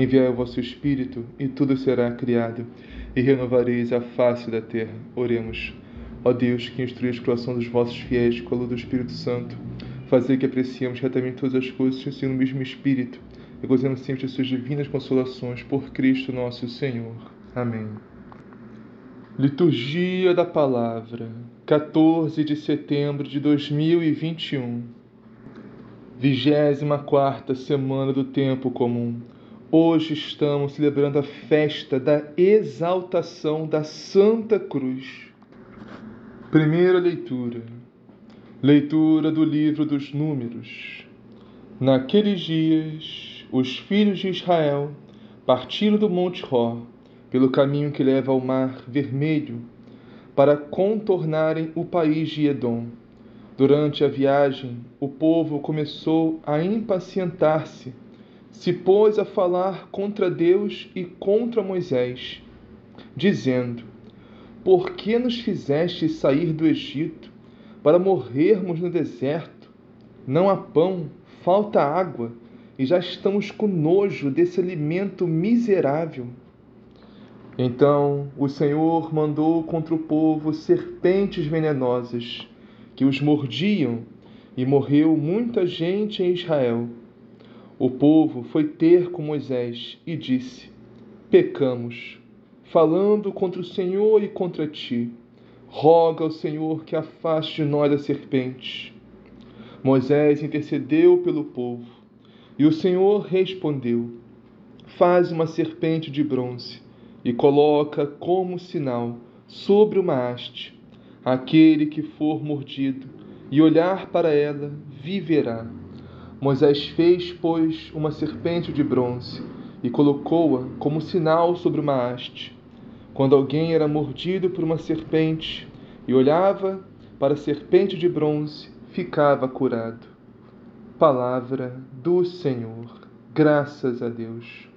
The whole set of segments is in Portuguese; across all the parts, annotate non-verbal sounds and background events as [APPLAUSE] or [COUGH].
Enviai o vosso Espírito, e tudo será criado, e renovareis a face da terra. Oremos. Ó Deus, que instruís o coração dos vossos fiéis com a luz do Espírito Santo, fazer que apreciemos retamente todas as coisas segundo o mesmo Espírito, e gozemos sempre de suas divinas consolações, por Cristo nosso Senhor. Amém. Liturgia da Palavra, 14 de setembro de 2021, 24 semana do Tempo Comum. Hoje estamos celebrando a festa da exaltação da Santa Cruz. Primeira leitura. Leitura do livro dos Números. Naqueles dias, os filhos de Israel partiram do Monte Ró, pelo caminho que leva ao Mar Vermelho, para contornarem o país de Edom. Durante a viagem, o povo começou a impacientar-se se pôs a falar contra Deus e contra Moisés, dizendo: Por que nos fizeste sair do Egito para morrermos no deserto? Não há pão, falta água, e já estamos com nojo desse alimento miserável. Então o Senhor mandou contra o povo serpentes venenosas que os mordiam, e morreu muita gente em Israel o povo foi ter com Moisés e disse: Pecamos, falando contra o Senhor e contra ti. Roga ao Senhor que afaste de nós a serpente. Moisés intercedeu pelo povo, e o Senhor respondeu: Faz uma serpente de bronze e coloca como sinal sobre uma haste. Aquele que for mordido e olhar para ela viverá. Moisés fez, pois, uma serpente de bronze e colocou-a como sinal sobre uma haste. Quando alguém era mordido por uma serpente e olhava para a serpente de bronze, ficava curado. Palavra do Senhor. Graças a Deus.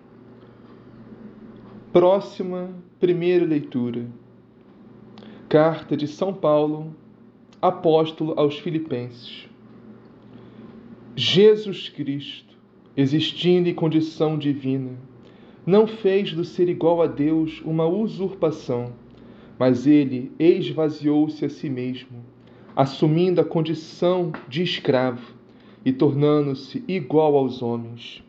Próxima primeira leitura. Carta de São Paulo, apóstolo aos Filipenses. Jesus Cristo, existindo em condição divina, não fez do ser igual a Deus uma usurpação, mas ele esvaziou-se a si mesmo, assumindo a condição de escravo e tornando-se igual aos homens.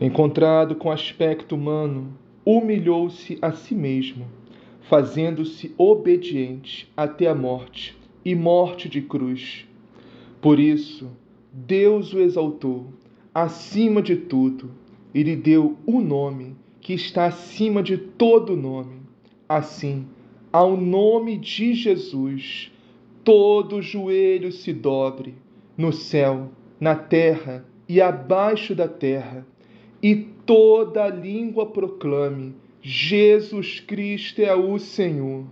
Encontrado com aspecto humano, humilhou-se a si mesmo, fazendo-se obediente até a morte e morte de cruz. Por isso, Deus o exaltou acima de tudo e lhe deu o nome que está acima de todo nome. Assim, ao nome de Jesus, todo joelho se dobre, no céu, na terra e abaixo da terra, e toda língua proclame: Jesus Cristo é o Senhor.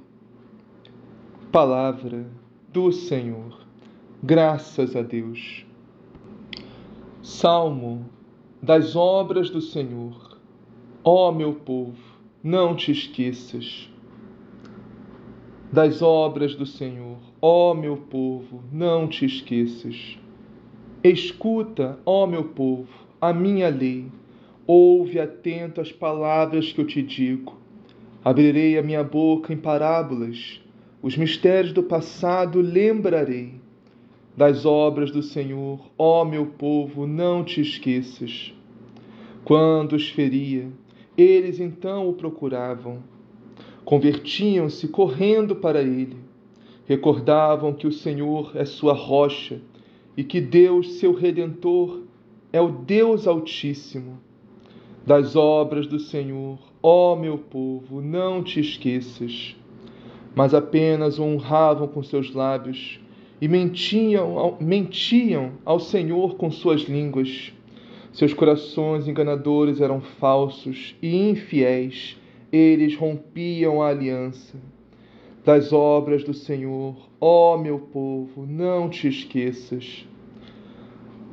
Palavra do Senhor. Graças a Deus. Salmo das obras do Senhor. Ó meu povo, não te esqueças das obras do Senhor. Ó meu povo, não te esqueças. Escuta, ó meu povo, a minha lei. Ouve atento as palavras que eu te digo. Abrirei a minha boca em parábolas. Os mistérios do passado lembrarei das obras do Senhor, ó meu povo, não te esqueças. Quando os feria, eles então o procuravam. Convertiam-se correndo para ele. Recordavam que o Senhor é sua rocha e que Deus, seu redentor, é o Deus Altíssimo. Das obras do Senhor, ó meu povo, não te esqueças, mas apenas o honravam com seus lábios e mentiam, mentiam ao Senhor com suas línguas. Seus corações enganadores eram falsos e infiéis, eles rompiam a aliança. Das obras do Senhor, ó meu povo, não te esqueças.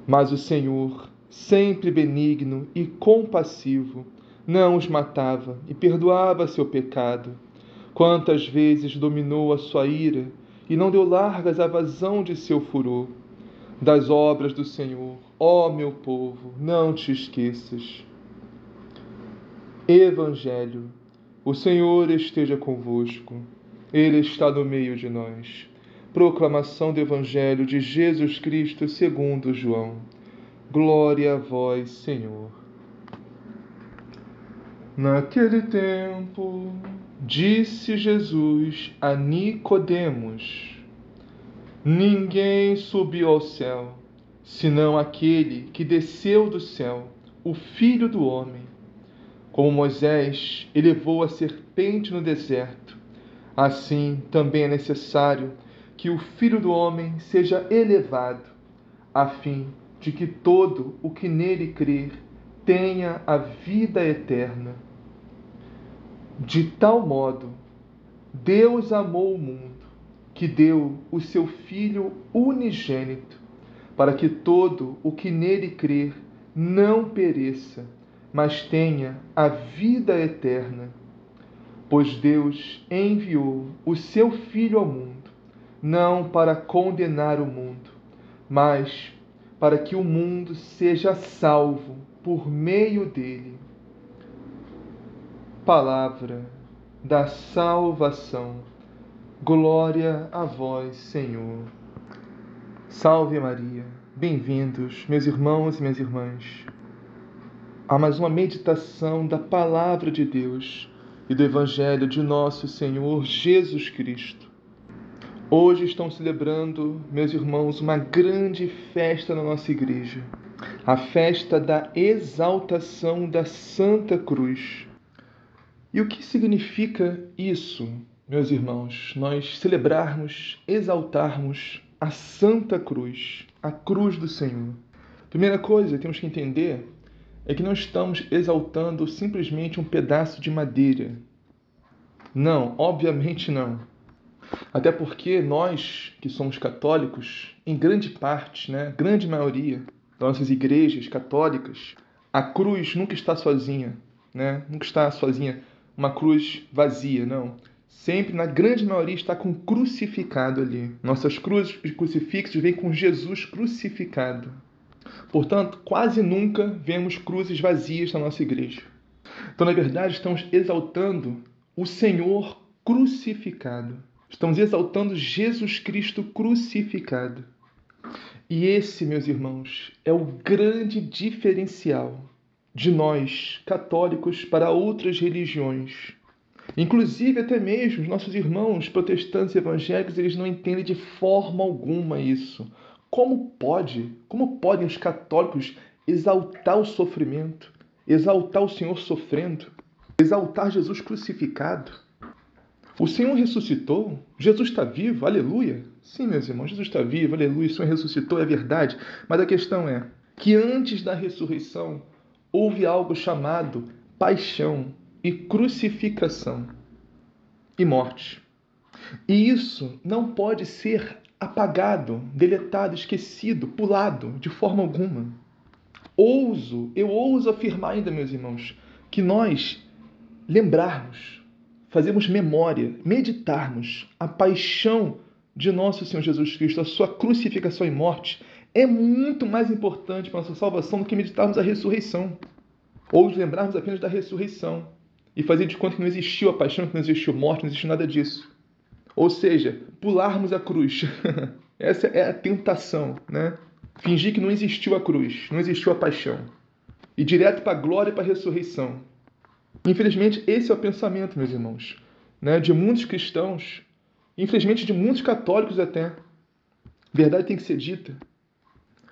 Mas o Senhor, sempre benigno e compassivo, não os matava e perdoava seu pecado. Quantas vezes dominou a sua ira e não deu largas à vazão de seu furor. Das obras do Senhor, ó meu povo, não te esqueças. Evangelho, o Senhor esteja convosco, Ele está no meio de nós. Proclamação do Evangelho de Jesus Cristo segundo João. Glória a vós, Senhor. Naquele tempo, disse Jesus a Nicodemos: Ninguém subiu ao céu, senão aquele que desceu do céu, o Filho do homem. Como Moisés elevou a serpente no deserto, assim também é necessário que o Filho do homem seja elevado, a fim de que todo o que nele crer tenha a vida eterna. De tal modo, Deus amou o mundo, que deu o seu Filho unigênito, para que todo o que nele crer não pereça, mas tenha a vida eterna. Pois Deus enviou o seu Filho ao mundo, não para condenar o mundo, mas para que o mundo seja salvo por meio dele palavra da salvação. Glória a vós, Senhor. Salve Maria. Bem-vindos, meus irmãos e minhas irmãs, a mais uma meditação da palavra de Deus e do Evangelho de nosso Senhor Jesus Cristo. Hoje estão celebrando, meus irmãos, uma grande festa na nossa igreja, a festa da exaltação da Santa Cruz e o que significa isso, meus irmãos? Nós celebrarmos, exaltarmos a Santa Cruz, a cruz do Senhor. Primeira coisa que temos que entender é que não estamos exaltando simplesmente um pedaço de madeira. Não, obviamente não. Até porque nós, que somos católicos, em grande parte, né, grande maioria das nossas igrejas católicas, a cruz nunca está sozinha, né? Nunca está sozinha uma cruz vazia, não. Sempre, na grande maioria, está com crucificado ali. Nossas cruzes e crucifixos vêm com Jesus crucificado. Portanto, quase nunca vemos cruzes vazias na nossa igreja. Então, na verdade, estamos exaltando o Senhor crucificado. Estamos exaltando Jesus Cristo crucificado. E esse, meus irmãos, é o grande diferencial de nós, católicos, para outras religiões. Inclusive, até mesmo os nossos irmãos protestantes evangélicos, eles não entendem de forma alguma isso. Como pode? Como podem os católicos exaltar o sofrimento, exaltar o Senhor sofrendo, exaltar Jesus crucificado? O Senhor ressuscitou, Jesus está vivo, aleluia. Sim, meus irmãos, Jesus está vivo, aleluia, o Senhor ressuscitou, é verdade. Mas a questão é que antes da ressurreição, houve algo chamado paixão e crucificação e morte. E isso não pode ser apagado, deletado, esquecido, pulado de forma alguma. Ouso, eu ouso afirmar ainda, meus irmãos, que nós lembrarmos, fazermos memória, meditarmos a paixão de nosso Senhor Jesus Cristo, a sua crucificação e morte, é muito mais importante para a nossa salvação do que meditarmos a ressurreição. Ou lembrarmos apenas da ressurreição e fazer de conta que não existiu a paixão, que não existiu morte, não existiu nada disso. Ou seja, pularmos a cruz. [LAUGHS] Essa é a tentação, né? Fingir que não existiu a cruz, não existiu a paixão. E direto para a glória e para a ressurreição. Infelizmente, esse é o pensamento, meus irmãos, né, de muitos cristãos, infelizmente de muitos católicos até. Verdade tem que ser dita.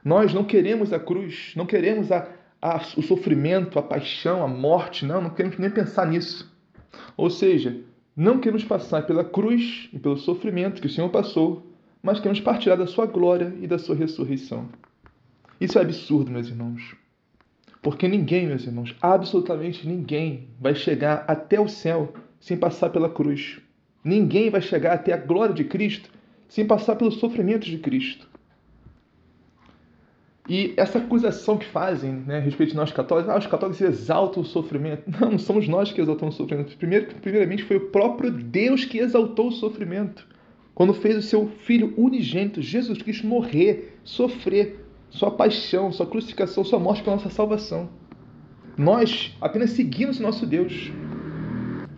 Nós não queremos a cruz, não queremos a, a, o sofrimento, a paixão, a morte, não, não queremos nem pensar nisso. Ou seja, não queremos passar pela cruz e pelo sofrimento que o Senhor passou, mas queremos partilhar da sua glória e da sua ressurreição. Isso é absurdo, meus irmãos. Porque ninguém, meus irmãos, absolutamente ninguém vai chegar até o céu sem passar pela cruz. Ninguém vai chegar até a glória de Cristo sem passar pelos sofrimentos de Cristo. E essa acusação que fazem né, a respeito de nós católicos, ah, os católicos exaltam o sofrimento. Não, [LAUGHS] não somos nós que exaltamos o sofrimento. Primeiro, primeiramente, foi o próprio Deus que exaltou o sofrimento. Quando fez o seu Filho unigênito, Jesus Cristo, morrer, sofrer, sua paixão, sua crucificação, sua morte pela nossa salvação. Nós apenas seguimos o nosso Deus.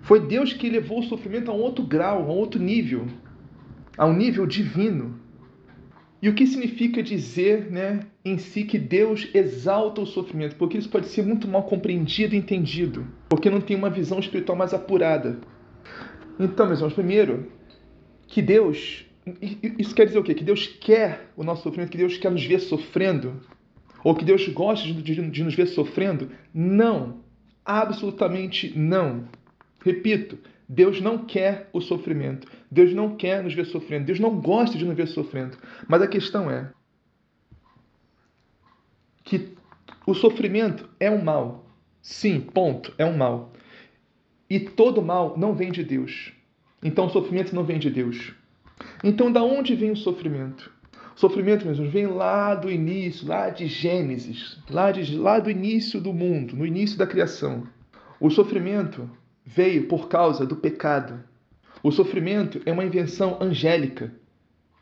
Foi Deus que levou o sofrimento a um outro grau, a um outro nível, a um nível divino. E o que significa dizer né, em si que Deus exalta o sofrimento? Porque isso pode ser muito mal compreendido e entendido, porque não tem uma visão espiritual mais apurada. Então, meus irmãos, primeiro, que Deus. Isso quer dizer o quê? Que Deus quer o nosso sofrimento, que Deus quer nos ver sofrendo? Ou que Deus gosta de, de, de nos ver sofrendo? Não. Absolutamente não. Repito, Deus não quer o sofrimento. Deus não quer nos ver sofrendo. Deus não gosta de nos ver sofrendo. Mas a questão é que o sofrimento é um mal. Sim, ponto, é um mal. E todo mal não vem de Deus. Então o sofrimento não vem de Deus. Então da onde vem o sofrimento? O sofrimento, vem lá do início, lá de Gênesis, lá, de, lá do início do mundo, no início da criação. O sofrimento veio por causa do pecado. O sofrimento é uma invenção angélica.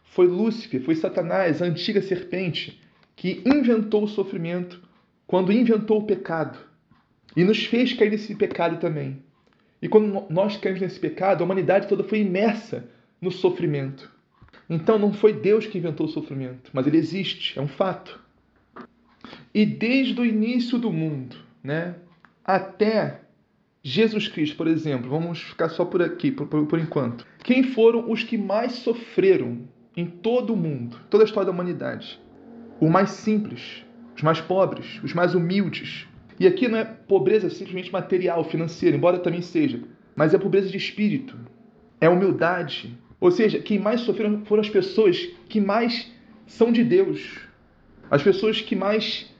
Foi Lúcifer, foi Satanás, a antiga serpente, que inventou o sofrimento quando inventou o pecado. E nos fez cair nesse pecado também. E quando nós caímos nesse pecado, a humanidade toda foi imersa no sofrimento. Então não foi Deus que inventou o sofrimento, mas ele existe, é um fato. E desde o início do mundo, né, até Jesus Cristo, por exemplo, vamos ficar só por aqui, por, por, por, enquanto. Quem foram os que mais sofreram em todo o mundo, toda a história da humanidade? Os mais simples, os mais pobres, os mais humildes. E aqui não é pobreza simplesmente material, financeira, embora também seja, mas é pobreza de espírito, é humildade. Ou seja, quem mais sofreram foram as pessoas que mais são de Deus, as pessoas que mais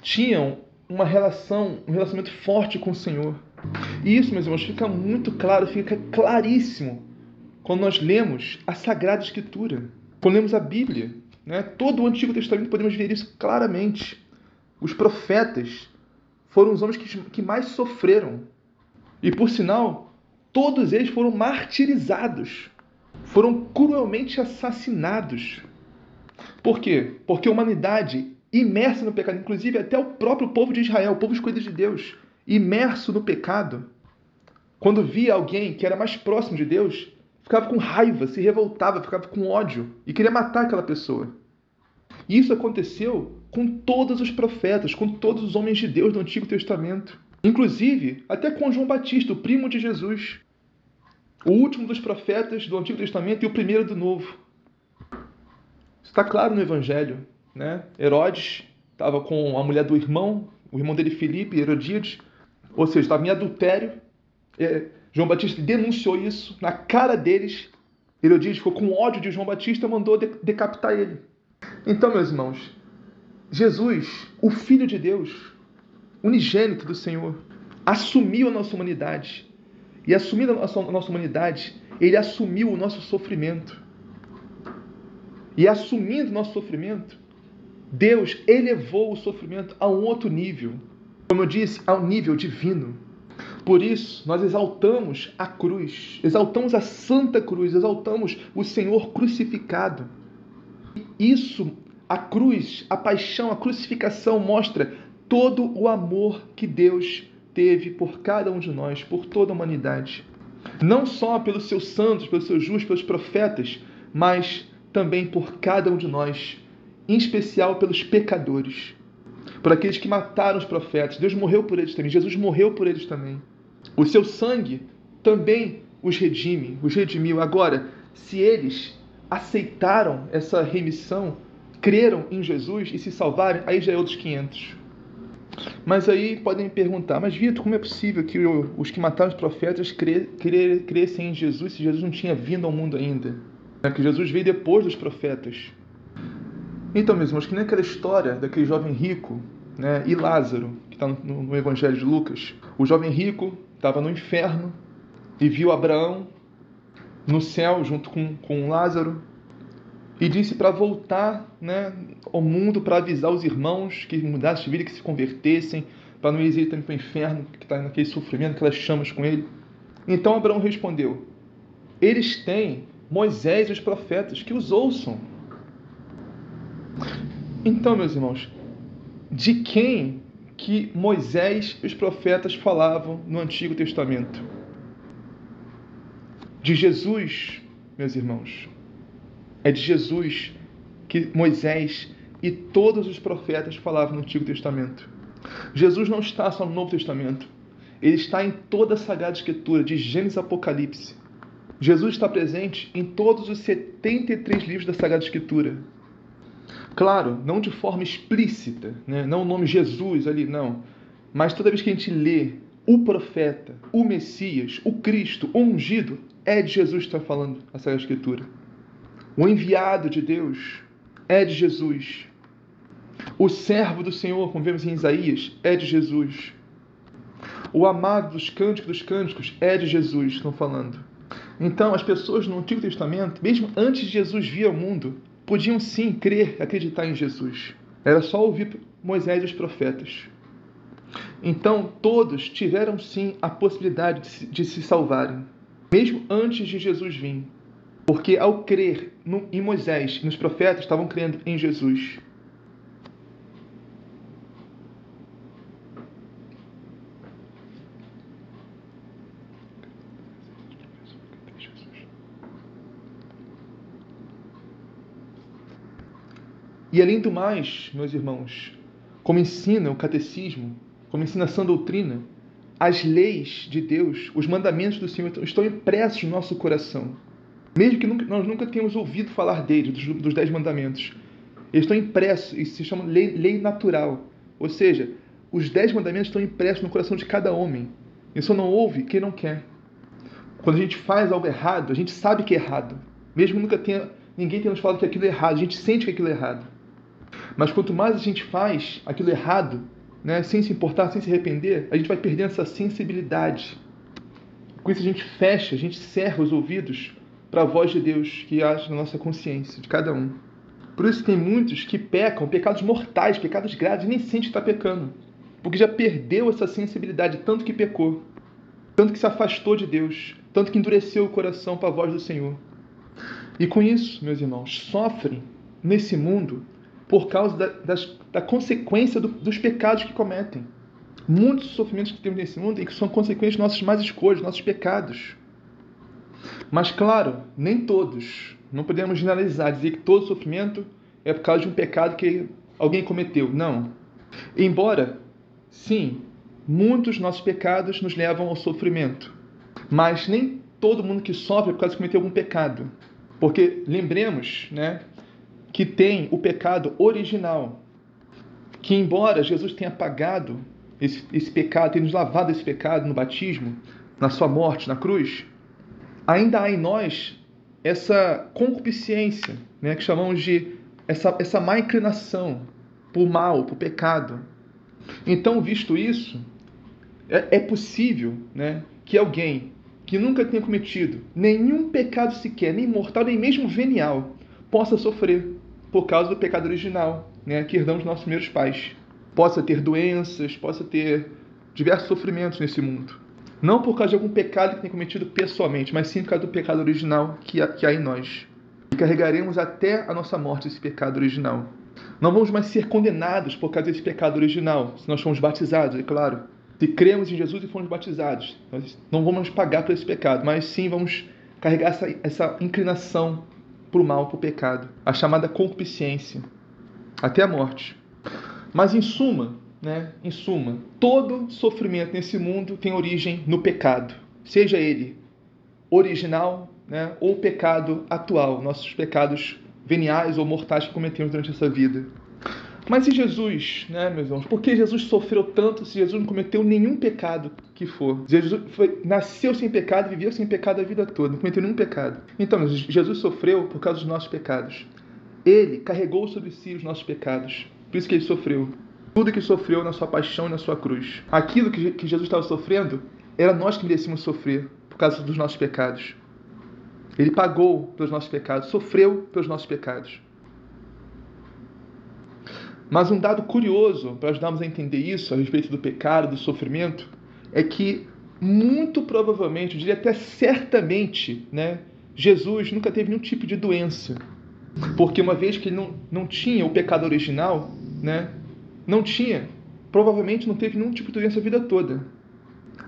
tinham uma relação, um relacionamento forte com o Senhor. E isso, meus irmãos, fica muito claro, fica claríssimo quando nós lemos a Sagrada Escritura, quando lemos a Bíblia. Né? Todo o Antigo Testamento podemos ver isso claramente. Os profetas foram os homens que, que mais sofreram. E, por sinal, todos eles foram martirizados, foram cruelmente assassinados. Por quê? Porque a humanidade imerso no pecado, inclusive até o próprio povo de Israel, o povo escolhido de Deus, imerso no pecado, quando via alguém que era mais próximo de Deus, ficava com raiva, se revoltava, ficava com ódio e queria matar aquela pessoa. E isso aconteceu com todos os profetas, com todos os homens de Deus do Antigo Testamento. Inclusive, até com João Batista, o primo de Jesus. O último dos profetas do Antigo Testamento e o primeiro do Novo. Isso está claro no Evangelho né? Herodes estava com a mulher do irmão, o irmão dele Filipe, Herodíades, ou seja, estava em adultério. É, João Batista denunciou isso na cara deles. Herodíades ficou com ódio de João Batista e mandou decapitar ele. Então, meus irmãos, Jesus, o Filho de Deus, unigênito do Senhor, assumiu a nossa humanidade. E assumindo a nossa, a nossa humanidade, ele assumiu o nosso sofrimento. E assumindo o nosso sofrimento, Deus elevou o sofrimento a um outro nível. Como eu disse, a um nível divino. Por isso, nós exaltamos a cruz, exaltamos a Santa Cruz, exaltamos o Senhor crucificado. Isso, a cruz, a paixão, a crucificação mostra todo o amor que Deus teve por cada um de nós, por toda a humanidade. Não só pelos seus santos, pelos seus justos, pelos profetas, mas também por cada um de nós, em especial pelos pecadores, por aqueles que mataram os profetas. Deus morreu por eles também, Jesus morreu por eles também. O seu sangue também os redime, os redimiu. Agora, se eles aceitaram essa remissão, creram em Jesus e se salvarem, aí já é outros 500. Mas aí podem me perguntar, mas Vitor, como é possível que os que mataram os profetas cre, cre, crescem em Jesus se Jesus não tinha vindo ao mundo ainda? É que Jesus veio depois dos profetas. Então, meus irmãos, que nem aquela história daquele jovem rico né, e Lázaro, que está no, no Evangelho de Lucas. O jovem rico estava no inferno e viu Abraão no céu junto com, com Lázaro e disse para voltar né, ao mundo para avisar os irmãos que mudassem de vida, que se convertessem, para não ir também para o inferno, que está naquele sofrimento, aquelas chamas com ele. Então Abraão respondeu: Eles têm Moisés e os profetas, que os ouçam. Então, meus irmãos, de quem que Moisés e os profetas falavam no Antigo Testamento? De Jesus, meus irmãos. É de Jesus que Moisés e todos os profetas falavam no Antigo Testamento. Jesus não está só no Novo Testamento. Ele está em toda a Sagrada Escritura, de Gênesis a Apocalipse. Jesus está presente em todos os 73 livros da Sagrada Escritura. Claro, não de forma explícita, né? não o nome Jesus ali, não. Mas toda vez que a gente lê o profeta, o Messias, o Cristo, o ungido, é de Jesus que está falando a Sagrada Escritura. O enviado de Deus é de Jesus. O servo do Senhor, como vemos em Isaías, é de Jesus. O amado dos cânticos dos cânticos é de Jesus, estão falando. Então, as pessoas no Antigo Testamento, mesmo antes de Jesus vir ao mundo, podiam sim crer, acreditar em Jesus. Era só ouvir Moisés e os profetas. Então, todos tiveram sim a possibilidade de se, salvarem, mesmo antes de Jesus vir. Porque ao crer em Moisés e nos profetas, estavam crendo em Jesus. E além do mais, meus irmãos, como ensina o catecismo, como ensina a sã doutrina, as leis de Deus, os mandamentos do Senhor estão impressos no nosso coração. Mesmo que nós nunca tenhamos ouvido falar deles, dos, dos dez mandamentos. Eles estão impressos, isso se chama lei, lei natural. Ou seja, os dez mandamentos estão impressos no coração de cada homem. E só não ouve quem não quer. Quando a gente faz algo errado, a gente sabe que é errado. Mesmo nunca tenha, ninguém tenha nos falado que aquilo é errado, a gente sente que aquilo é errado. Mas quanto mais a gente faz aquilo errado, né, sem se importar, sem se arrepender, a gente vai perdendo essa sensibilidade. Com isso a gente fecha, a gente cerra os ouvidos para a voz de Deus que age na nossa consciência, de cada um. Por isso tem muitos que pecam pecados mortais, pecados graves, nem sente que está pecando. Porque já perdeu essa sensibilidade, tanto que pecou, tanto que se afastou de Deus, tanto que endureceu o coração para a voz do Senhor. E com isso, meus irmãos, sofrem nesse mundo por causa da, das, da consequência do, dos pecados que cometem. Muitos sofrimentos que temos nesse mundo e que são consequências de nossas más escolhas, nossos pecados. Mas, claro, nem todos. Não podemos generalizar, dizer que todo sofrimento é por causa de um pecado que alguém cometeu. Não. Embora, sim, muitos nossos pecados nos levam ao sofrimento. Mas nem todo mundo que sofre é por causa de cometer algum pecado. Porque lembremos, né, que tem o pecado original, que embora Jesus tenha pagado esse, esse pecado, tenha nos lavado esse pecado no batismo, na sua morte na cruz, ainda há em nós essa concupiscência, né, que chamamos de essa, essa má inclinação por mal, por pecado. Então, visto isso, é, é possível né, que alguém que nunca tenha cometido nenhum pecado sequer, nem mortal, nem mesmo venial, possa sofrer por causa do pecado original, né, que herdamos nossos primeiros pais. Possa ter doenças, possa ter diversos sofrimentos nesse mundo. Não por causa de algum pecado que tenha cometido pessoalmente, mas sim por causa do pecado original que há, que há em nós. E carregaremos até a nossa morte esse pecado original. Não vamos mais ser condenados por causa desse pecado original, se nós fomos batizados, é claro. Se cremos em Jesus e fomos batizados, nós não vamos pagar por esse pecado, mas sim vamos carregar essa, essa inclinação para o mal, para o pecado, a chamada concupiscência, até a morte. Mas em suma, né, em suma, todo sofrimento nesse mundo tem origem no pecado. seja ele original né, ou pecado atual, nossos pecados veniais ou mortais que cometemos durante essa vida. Mas e Jesus, né, meus irmãos? Por que Jesus sofreu tanto se Jesus não cometeu nenhum pecado que for? Jesus foi, nasceu sem pecado, viveu sem pecado a vida toda, não cometeu nenhum pecado. Então, Jesus sofreu por causa dos nossos pecados. Ele carregou sobre si os nossos pecados. Por isso que ele sofreu. Tudo que sofreu na sua paixão e na sua cruz. Aquilo que, que Jesus estava sofrendo, era nós que merecíamos sofrer por causa dos nossos pecados. Ele pagou pelos nossos pecados, sofreu pelos nossos pecados. Mas um dado curioso para ajudarmos a entender isso a respeito do pecado, do sofrimento, é que muito provavelmente, eu diria até certamente, né, Jesus nunca teve nenhum tipo de doença. Porque uma vez que ele não, não tinha o pecado original, né, não tinha, provavelmente não teve nenhum tipo de doença a vida toda.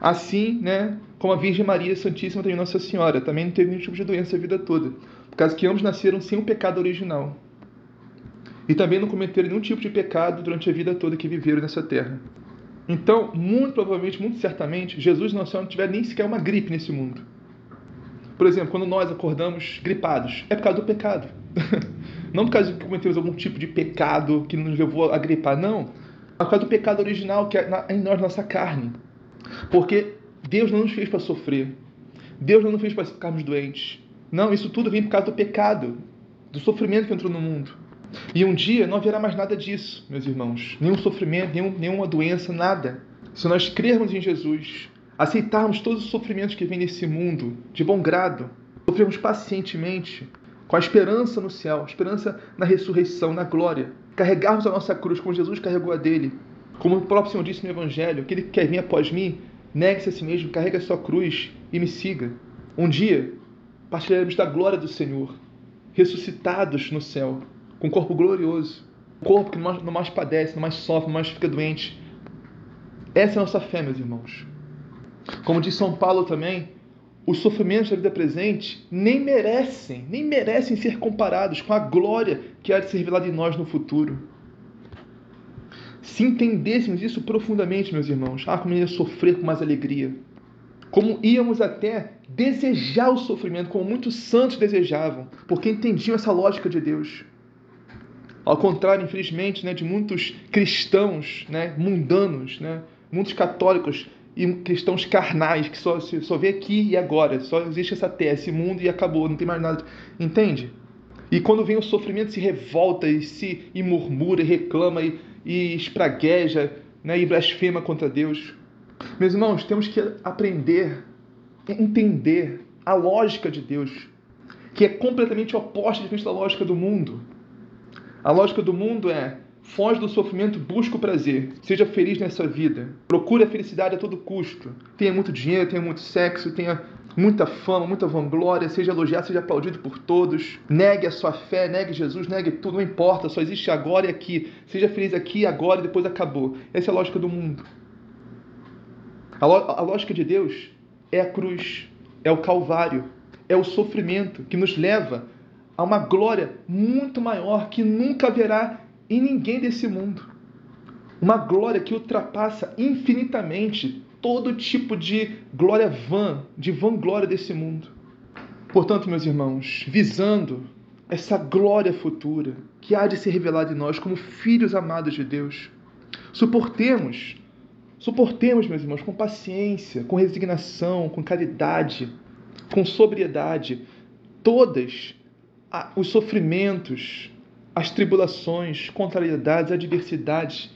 Assim, né, como a Virgem Maria Santíssima também Nossa Senhora, também não teve nenhum tipo de doença a vida toda. Por causa que ambos nasceram sem o pecado original. E também não cometeram nenhum tipo de pecado durante a vida toda que viveram nessa terra. Então, muito provavelmente, muito certamente, Jesus Nossa Senhora não tiveram nem sequer uma gripe nesse mundo. Por exemplo, quando nós acordamos gripados, é por causa do pecado. [LAUGHS] Não por causa de que cometemos algum tipo de pecado que nos levou a gripar, não. É por causa do pecado original que é em nós, nossa carne. Porque Deus não nos fez para sofrer. Deus não nos fez para ficarmos doentes. Não, isso tudo vem por causa do pecado, do sofrimento que entrou no mundo. E um dia não haverá mais nada disso, meus irmãos. Nenhum sofrimento, nenhum, nenhuma doença, nada. Se nós crermos em Jesus, aceitarmos todos os sofrimentos que vêm nesse mundo de bom grado, sofrermos pacientemente, com a esperança no céu, esperança na ressurreição, na glória, carregarmos a nossa cruz como Jesus carregou a dele, como o próprio Senhor disse no Evangelho, aquele que quer vir após mim, negue-se a si mesmo, carregue a sua cruz e me siga. Um dia, partilharemos da glória do Senhor, ressuscitados no céu, com um corpo glorioso, um corpo que não mais padece, não mais sofre, não mais fica doente. Essa é a nossa fé, meus irmãos. Como diz São Paulo também, os sofrimentos da vida presente nem merecem, nem merecem ser comparados com a glória que há de ser revelada em nós no futuro. Se entendêssemos isso profundamente, meus irmãos, ah, como ia sofrer com mais alegria. Como íamos até desejar o sofrimento, como muitos santos desejavam, porque entendiam essa lógica de Deus. Ao contrário, infelizmente, né, de muitos cristãos né, mundanos, né, muitos católicos e cristãos carnais, que só, só vê aqui e agora, só existe essa terra, esse mundo e acabou, não tem mais nada. Entende? E quando vem o sofrimento, se revolta e se e murmura, e reclama e, e espragueja né, e blasfema contra Deus. Meus irmãos, temos que aprender, entender a lógica de Deus, que é completamente oposta da lógica do mundo. A lógica do mundo é Foge do sofrimento, busca o prazer. Seja feliz nessa vida. Procure a felicidade a todo custo. Tenha muito dinheiro, tenha muito sexo, tenha muita fama, muita vanglória, seja elogiado, seja aplaudido por todos. Negue a sua fé, negue Jesus, negue tudo, não importa, só existe agora e aqui. Seja feliz aqui, agora e depois acabou. Essa é a lógica do mundo. A, a lógica de Deus é a cruz, é o Calvário, é o sofrimento que nos leva a uma glória muito maior que nunca haverá em ninguém desse mundo. Uma glória que ultrapassa infinitamente todo tipo de glória vã, de vanglória desse mundo. Portanto, meus irmãos, visando essa glória futura que há de ser revelada em nós como filhos amados de Deus, suportemos, suportemos, meus irmãos, com paciência, com resignação, com caridade, com sobriedade, todas os sofrimentos, as tribulações, contrariedades, adversidades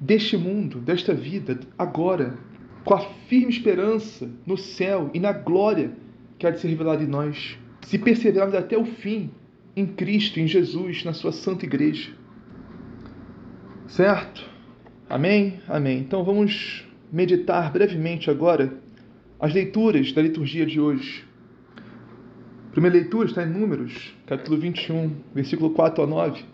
deste mundo, desta vida, agora, com a firme esperança no céu e na glória que há de ser revelada em nós, se perseverarmos até o fim em Cristo, em Jesus, na sua santa igreja. Certo? Amém? Amém. Então vamos meditar brevemente agora as leituras da liturgia de hoje. Primeira leitura está em Números, capítulo 21, versículo 4 a 9,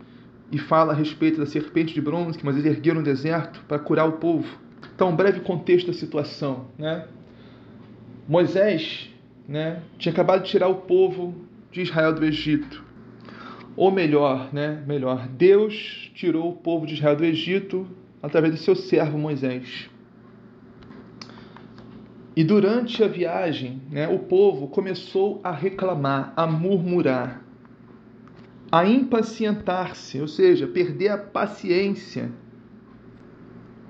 e fala a respeito da serpente de bronze que Moisés ergueu no deserto para curar o povo. Então, um breve contexto da situação. Né? Moisés né, tinha acabado de tirar o povo de Israel do Egito. Ou melhor, né, melhor, Deus tirou o povo de Israel do Egito através do seu servo Moisés. E durante a viagem, né, o povo começou a reclamar, a murmurar, a impacientar-se, ou seja, perder a paciência.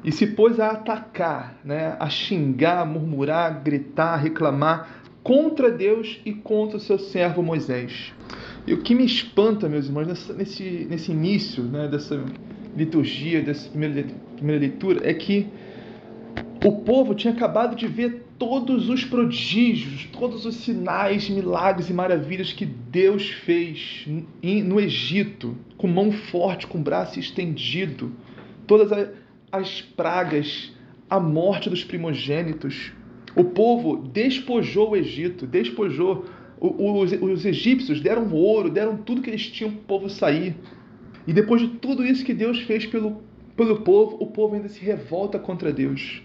E se pôs a atacar, né, a xingar, a murmurar, a gritar, a reclamar contra Deus e contra o seu servo Moisés. E o que me espanta, meus irmãos, nesse, nesse início né, dessa liturgia, dessa primeira, primeira leitura, é que o povo tinha acabado de ver todos os prodígios, todos os sinais, milagres e maravilhas que Deus fez no Egito, com mão forte, com braço estendido, todas as pragas, a morte dos primogênitos. O povo despojou o Egito, despojou. Os, os egípcios deram ouro, deram tudo que eles tinham para o povo sair. E depois de tudo isso que Deus fez pelo, pelo povo, o povo ainda se revolta contra Deus.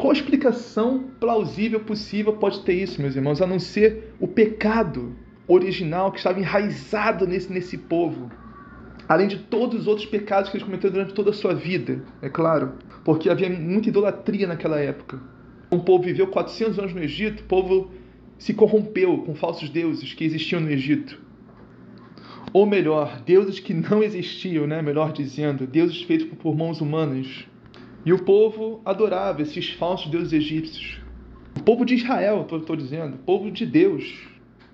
Qual explicação plausível possível pode ter isso, meus irmãos, a não ser o pecado original que estava enraizado nesse, nesse povo? Além de todos os outros pecados que eles cometeram durante toda a sua vida, é claro, porque havia muita idolatria naquela época. O povo viveu 400 anos no Egito, o povo se corrompeu com falsos deuses que existiam no Egito. Ou melhor, deuses que não existiam, né? melhor dizendo, deuses feitos por mãos humanas. E o povo adorava esses falsos deuses egípcios. O povo de Israel, estou dizendo, o povo de Deus.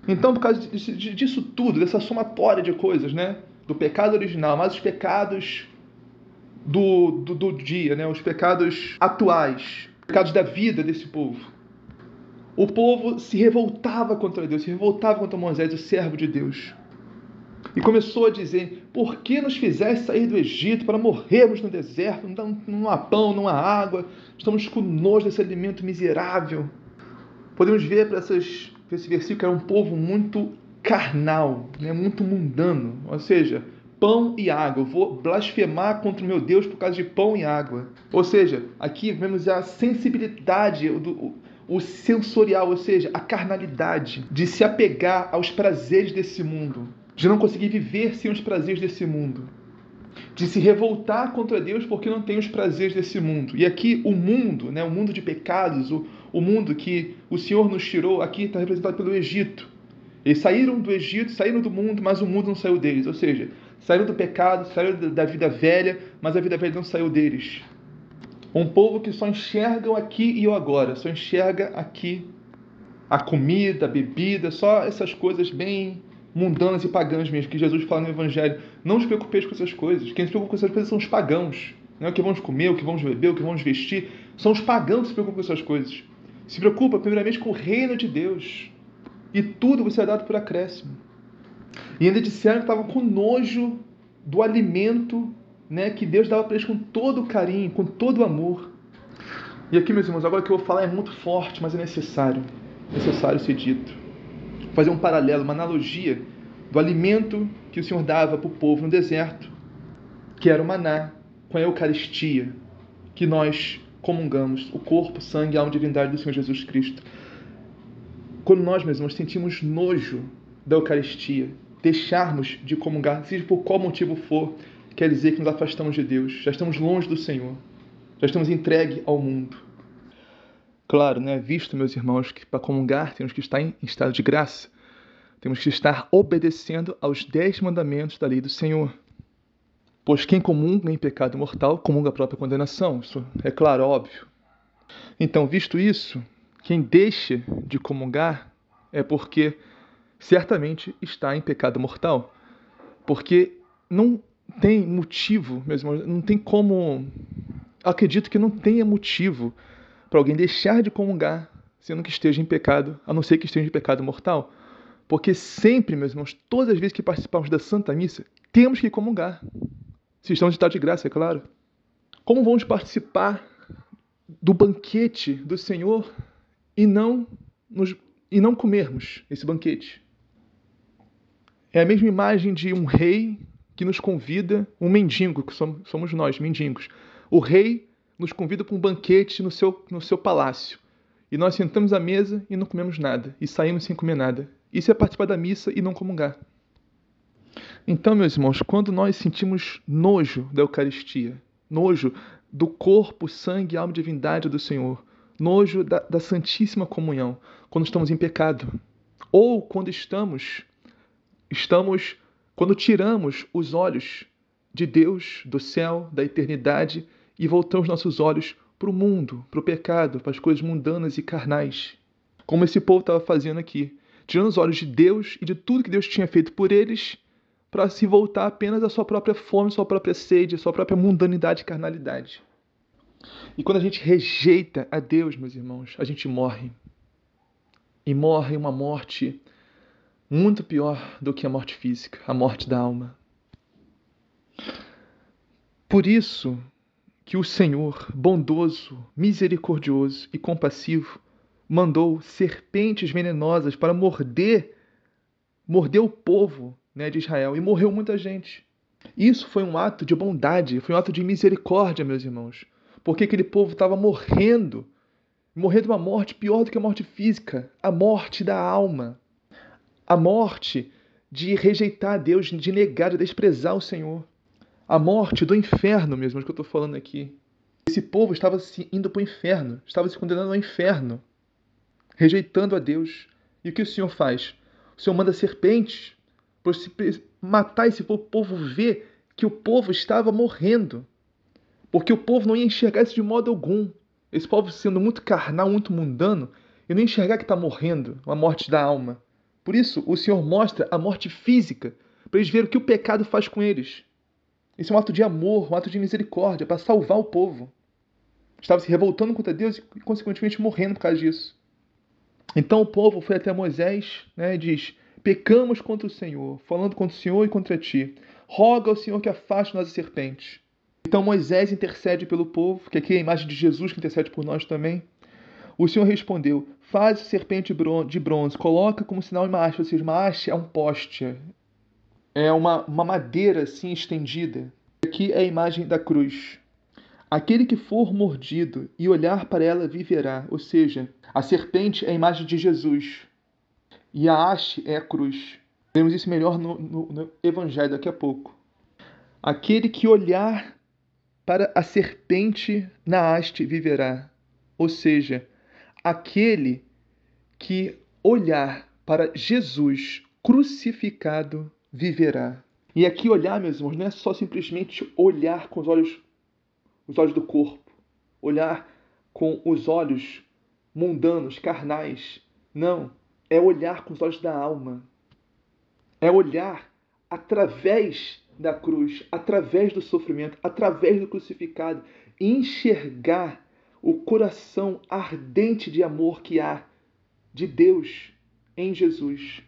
Então, por causa disso tudo, dessa somatória de coisas, né? Do pecado original, mas os pecados do, do, do dia, né? Os pecados atuais, os pecados da vida desse povo. O povo se revoltava contra Deus, se revoltava contra Moisés, o servo de Deus e começou a dizer: Por que nos fizeste sair do Egito para morrermos no deserto? Não há pão, não há água, estamos com nojo desse alimento miserável. Podemos ver para esse versículo que era um povo muito carnal, né? muito mundano, ou seja, pão e água. Eu vou blasfemar contra o meu Deus por causa de pão e água. Ou seja, aqui vemos a sensibilidade, o, o sensorial, ou seja, a carnalidade de se apegar aos prazeres desse mundo de não conseguir viver sem os prazeres desse mundo, de se revoltar contra Deus porque não tem os prazeres desse mundo. E aqui o mundo, né, o mundo de pecados, o, o mundo que o Senhor nos tirou, aqui está representado pelo Egito. Eles saíram do Egito, saíram do mundo, mas o mundo não saiu deles. Ou seja, saíram do pecado, saíram da vida velha, mas a vida velha não saiu deles. Um povo que só enxerga o aqui e o agora, só enxerga aqui a comida, a bebida, só essas coisas bem mundanas e pagãs mesmo, que Jesus fala no Evangelho. Não os preocupeis com essas coisas. Quem se preocupa com essas coisas são os pagãos. Não é o que vamos comer, o que vamos beber, o que vamos vestir. São os pagãos que se preocupam com essas coisas. Se preocupa primeiramente com o reino de Deus. E tudo você é dado por acréscimo. E ainda disseram que estavam com nojo do alimento né, que Deus dava para eles com todo o carinho, com todo o amor. E aqui, meus irmãos, agora que eu vou falar é muito forte, mas é necessário. Necessário ser dito fazer um paralelo, uma analogia do alimento que o Senhor dava para o povo no deserto, que era o maná, com a Eucaristia, que nós comungamos, o corpo, sangue, alma e divindade do Senhor Jesus Cristo. Quando nós, meus irmãos, sentimos nojo da Eucaristia, deixarmos de comungar, seja por qual motivo for, quer dizer que nos afastamos de Deus, já estamos longe do Senhor, já estamos entregue ao mundo. Claro, né, visto, meus irmãos, que para comungar temos que estar em estado de graça, temos que estar obedecendo aos dez mandamentos da lei do Senhor. Pois quem comunga em pecado mortal, comunga a própria condenação. Isso é claro, óbvio. Então, visto isso, quem deixa de comungar é porque certamente está em pecado mortal. Porque não tem motivo, meus irmãos, não tem como. Acredito que não tenha motivo para alguém deixar de comungar, sendo que esteja em pecado, a não ser que esteja em pecado mortal. Porque sempre, meus irmãos, todas as vezes que participamos da Santa Missa, temos que comungar. Se estamos de estado de graça, é claro. Como vamos participar do banquete do Senhor e não, nos, e não comermos esse banquete? É a mesma imagem de um rei que nos convida, um mendigo, que somos nós, mendigos. O rei nos convida para um banquete no seu, no seu palácio. E nós sentamos à mesa e não comemos nada, e saímos sem comer nada. Isso é participar da missa e não comungar. Então, meus irmãos, quando nós sentimos nojo da Eucaristia, nojo do corpo, sangue, alma e divindade do Senhor, nojo da, da Santíssima Comunhão quando estamos em pecado, ou quando estamos, estamos, quando tiramos os olhos de Deus, do céu, da eternidade e voltamos nossos olhos para o mundo, para o pecado, para as coisas mundanas e carnais, como esse povo estava fazendo aqui, tirando os olhos de Deus e de tudo que Deus tinha feito por eles, para se voltar apenas à sua própria fome, sua própria sede, sua própria mundanidade e carnalidade. E quando a gente rejeita a Deus, meus irmãos, a gente morre. E morre uma morte muito pior do que a morte física, a morte da alma. Por isso que o Senhor, bondoso, misericordioso e compassivo, mandou serpentes venenosas para morder morder o povo né, de Israel. E morreu muita gente. Isso foi um ato de bondade, foi um ato de misericórdia, meus irmãos. Porque aquele povo estava morrendo, morrendo uma morte pior do que a morte física, a morte da alma, a morte de rejeitar Deus, de negar, de desprezar o Senhor, a morte do inferno mesmo, que eu estou falando aqui. Esse povo estava se indo para o inferno, estava se condenando ao inferno, rejeitando a Deus. E o que o Senhor faz? O Senhor manda serpentes para matar esse povo, o povo ver que o povo estava morrendo. Porque o povo não ia enxergar isso de modo algum. Esse povo sendo muito carnal, muito mundano, e não enxergar que está morrendo, uma morte da alma. Por isso, o Senhor mostra a morte física, para eles verem o que o pecado faz com eles. Isso é um ato de amor, um ato de misericórdia, para salvar o povo. Estava se revoltando contra Deus e, consequentemente, morrendo por causa disso. Então o povo foi até Moisés né, e diz: Pecamos contra o Senhor, falando contra o Senhor e contra ti. Roga ao Senhor que afaste nós as serpentes. Então Moisés intercede pelo povo, que aqui é a imagem de Jesus que intercede por nós também. O Senhor respondeu: Faz serpente de bronze, coloca como sinal uma haste, ou seja, uma haste é um poste, é uma, uma madeira assim estendida. Aqui é a imagem da cruz. Aquele que for mordido e olhar para ela viverá, ou seja, a serpente é a imagem de Jesus e a haste é a cruz. Vemos isso melhor no, no, no Evangelho daqui a pouco. Aquele que olhar para a serpente na haste viverá. Ou seja, aquele que olhar para Jesus crucificado viverá. E aqui olhar, meus irmãos, não é só simplesmente olhar com os olhos, os olhos do corpo, olhar com os olhos mundanos, carnais. Não, é olhar com os olhos da alma. É olhar através da cruz, através do sofrimento, através do crucificado, enxergar o coração ardente de amor que há de Deus em Jesus.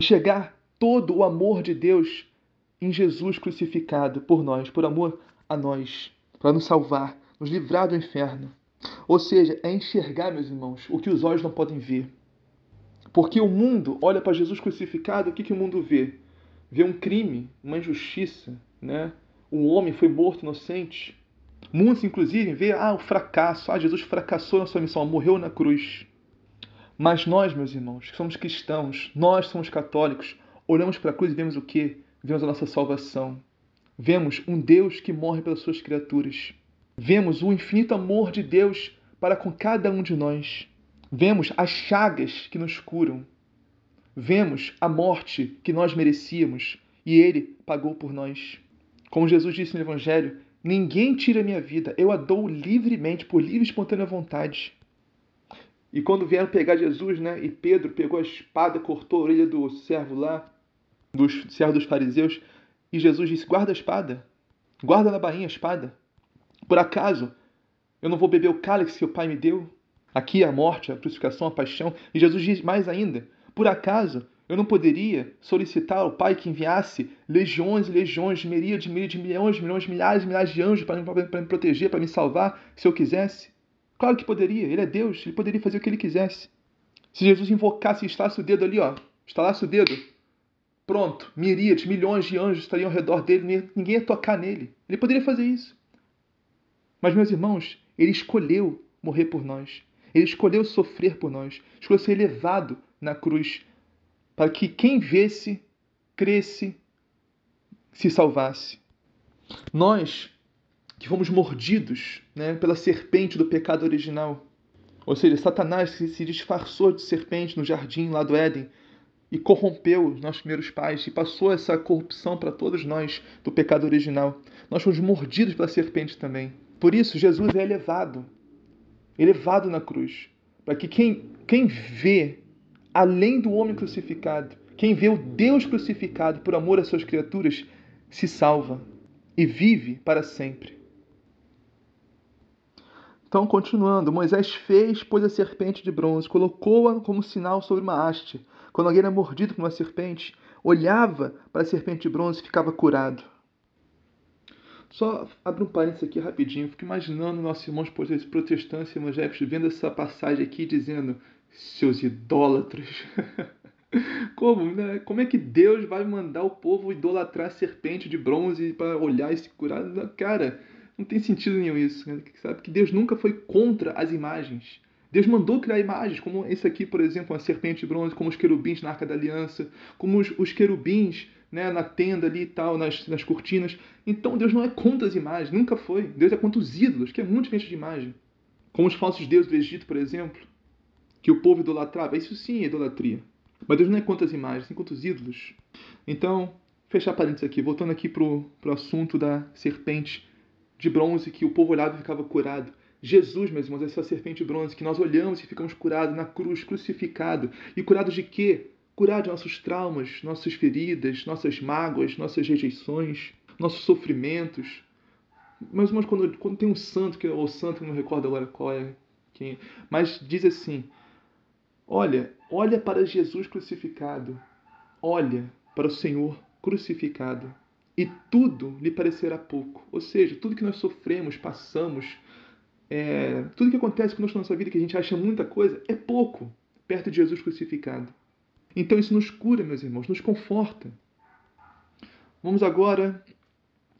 Enxergar todo o amor de Deus em Jesus crucificado por nós, por amor a nós, para nos salvar, nos livrar do inferno. Ou seja, é enxergar, meus irmãos, o que os olhos não podem ver. Porque o mundo olha para Jesus crucificado, o que, que o mundo vê? vê um crime, uma injustiça, né? Um homem foi morto inocente. Muitos, inclusive, vê ah, o fracasso. Ah, Jesus fracassou na sua missão, morreu na cruz. Mas nós, meus irmãos, que somos cristãos, nós somos católicos, olhamos para a cruz e vemos o quê? Vemos a nossa salvação. Vemos um Deus que morre pelas suas criaturas. Vemos o infinito amor de Deus para com cada um de nós. Vemos as chagas que nos curam vemos a morte que nós merecíamos e ele pagou por nós. Como Jesus disse no Evangelho, ninguém tira minha vida, eu a dou livremente, por livre e espontânea vontade. E quando vieram pegar Jesus, né, e Pedro pegou a espada, cortou a orelha do servo lá, dos servo dos fariseus, e Jesus disse: Guarda a espada, guarda na bainha a espada. Por acaso eu não vou beber o cálice que o Pai me deu? Aqui a morte, a crucificação, a paixão. E Jesus diz mais ainda: por acaso eu não poderia solicitar ao Pai que enviasse legiões e legiões, de miríades, de milhões, milhões, milhares milhares de anjos para me, para me proteger, para me salvar, se eu quisesse? Claro que poderia, ele é Deus, ele poderia fazer o que ele quisesse. Se Jesus invocasse e estalasse o dedo ali, ó, estalasse o dedo, pronto, miríades, milhões de anjos estariam ao redor dele, ninguém ia tocar nele. Ele poderia fazer isso. Mas, meus irmãos, ele escolheu morrer por nós. Ele escolheu sofrer por nós, escolheu ser elevado na cruz, para que quem vesse, cresce, se salvasse. Nós que fomos mordidos né, pela serpente do pecado original, Ou seja, Satanás se disfarçou de serpente no jardim lá do Éden e corrompeu os nossos primeiros pais e passou essa corrupção para todos nós do pecado original. Nós fomos mordidos pela serpente também. Por isso, Jesus é elevado, elevado na cruz, para que quem, quem vê além do homem crucificado, quem vê o Deus crucificado por amor às suas criaturas, se salva e vive para sempre. Então, continuando, Moisés fez, pôs a serpente de bronze, colocou-a como sinal sobre uma haste. Quando alguém era mordido por uma serpente, olhava para a serpente de bronze e ficava curado. Só abro um parênteses aqui rapidinho. Fico imaginando nossos irmãos protestantes e evangélicos vendo essa passagem aqui dizendo seus idólatras. [LAUGHS] Como, né? Como é que Deus vai mandar o povo idolatrar a serpente de bronze para olhar e se curar? Cara, não tem sentido nenhum isso. Né? Sabe que Deus nunca foi contra as imagens. Deus mandou criar imagens, como esse aqui, por exemplo, uma serpente de bronze, como os querubins na Arca da Aliança, como os, os querubins né, na tenda ali e tal, nas, nas cortinas. Então Deus não é contra as imagens, nunca foi. Deus é contra os ídolos, que é muito diferente de imagem. Como os falsos deuses do Egito, por exemplo, que o povo idolatrava. Isso sim é idolatria. Mas Deus não é contra as imagens, sim contra os ídolos. Então, fechar parênteses aqui, voltando aqui para o assunto da serpente de bronze que o povo olhava e ficava curado. Jesus, meus irmãos, essa serpente bronze que nós olhamos e ficamos curados na cruz, crucificado. E curados de quê? Curados de nossos traumas, nossas feridas, nossas mágoas, nossas rejeições, nossos sofrimentos. Mas, irmãos, quando, quando tem um santo, que o santo, não recordo agora qual é, quem mas diz assim: Olha, olha para Jesus crucificado, olha para o Senhor crucificado e tudo lhe parecerá pouco. Ou seja, tudo que nós sofremos, passamos, é, tudo que acontece conosco na nossa vida, que a gente acha muita coisa, é pouco perto de Jesus crucificado. Então isso nos cura, meus irmãos, nos conforta. Vamos agora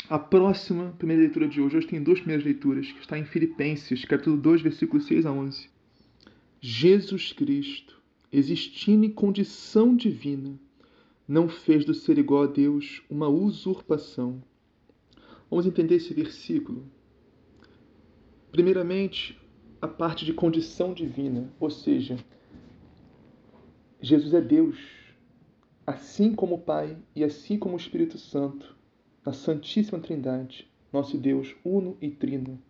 à próxima primeira leitura de hoje. Hoje tem duas primeiras leituras, que está em Filipenses, capítulo 2, versículos 6 a 11. Jesus Cristo, existindo em condição divina, não fez do ser igual a Deus uma usurpação. Vamos entender esse versículo. Primeiramente, a parte de condição divina, ou seja, Jesus é Deus, assim como o Pai e assim como o Espírito Santo, na Santíssima Trindade, nosso Deus uno e trino.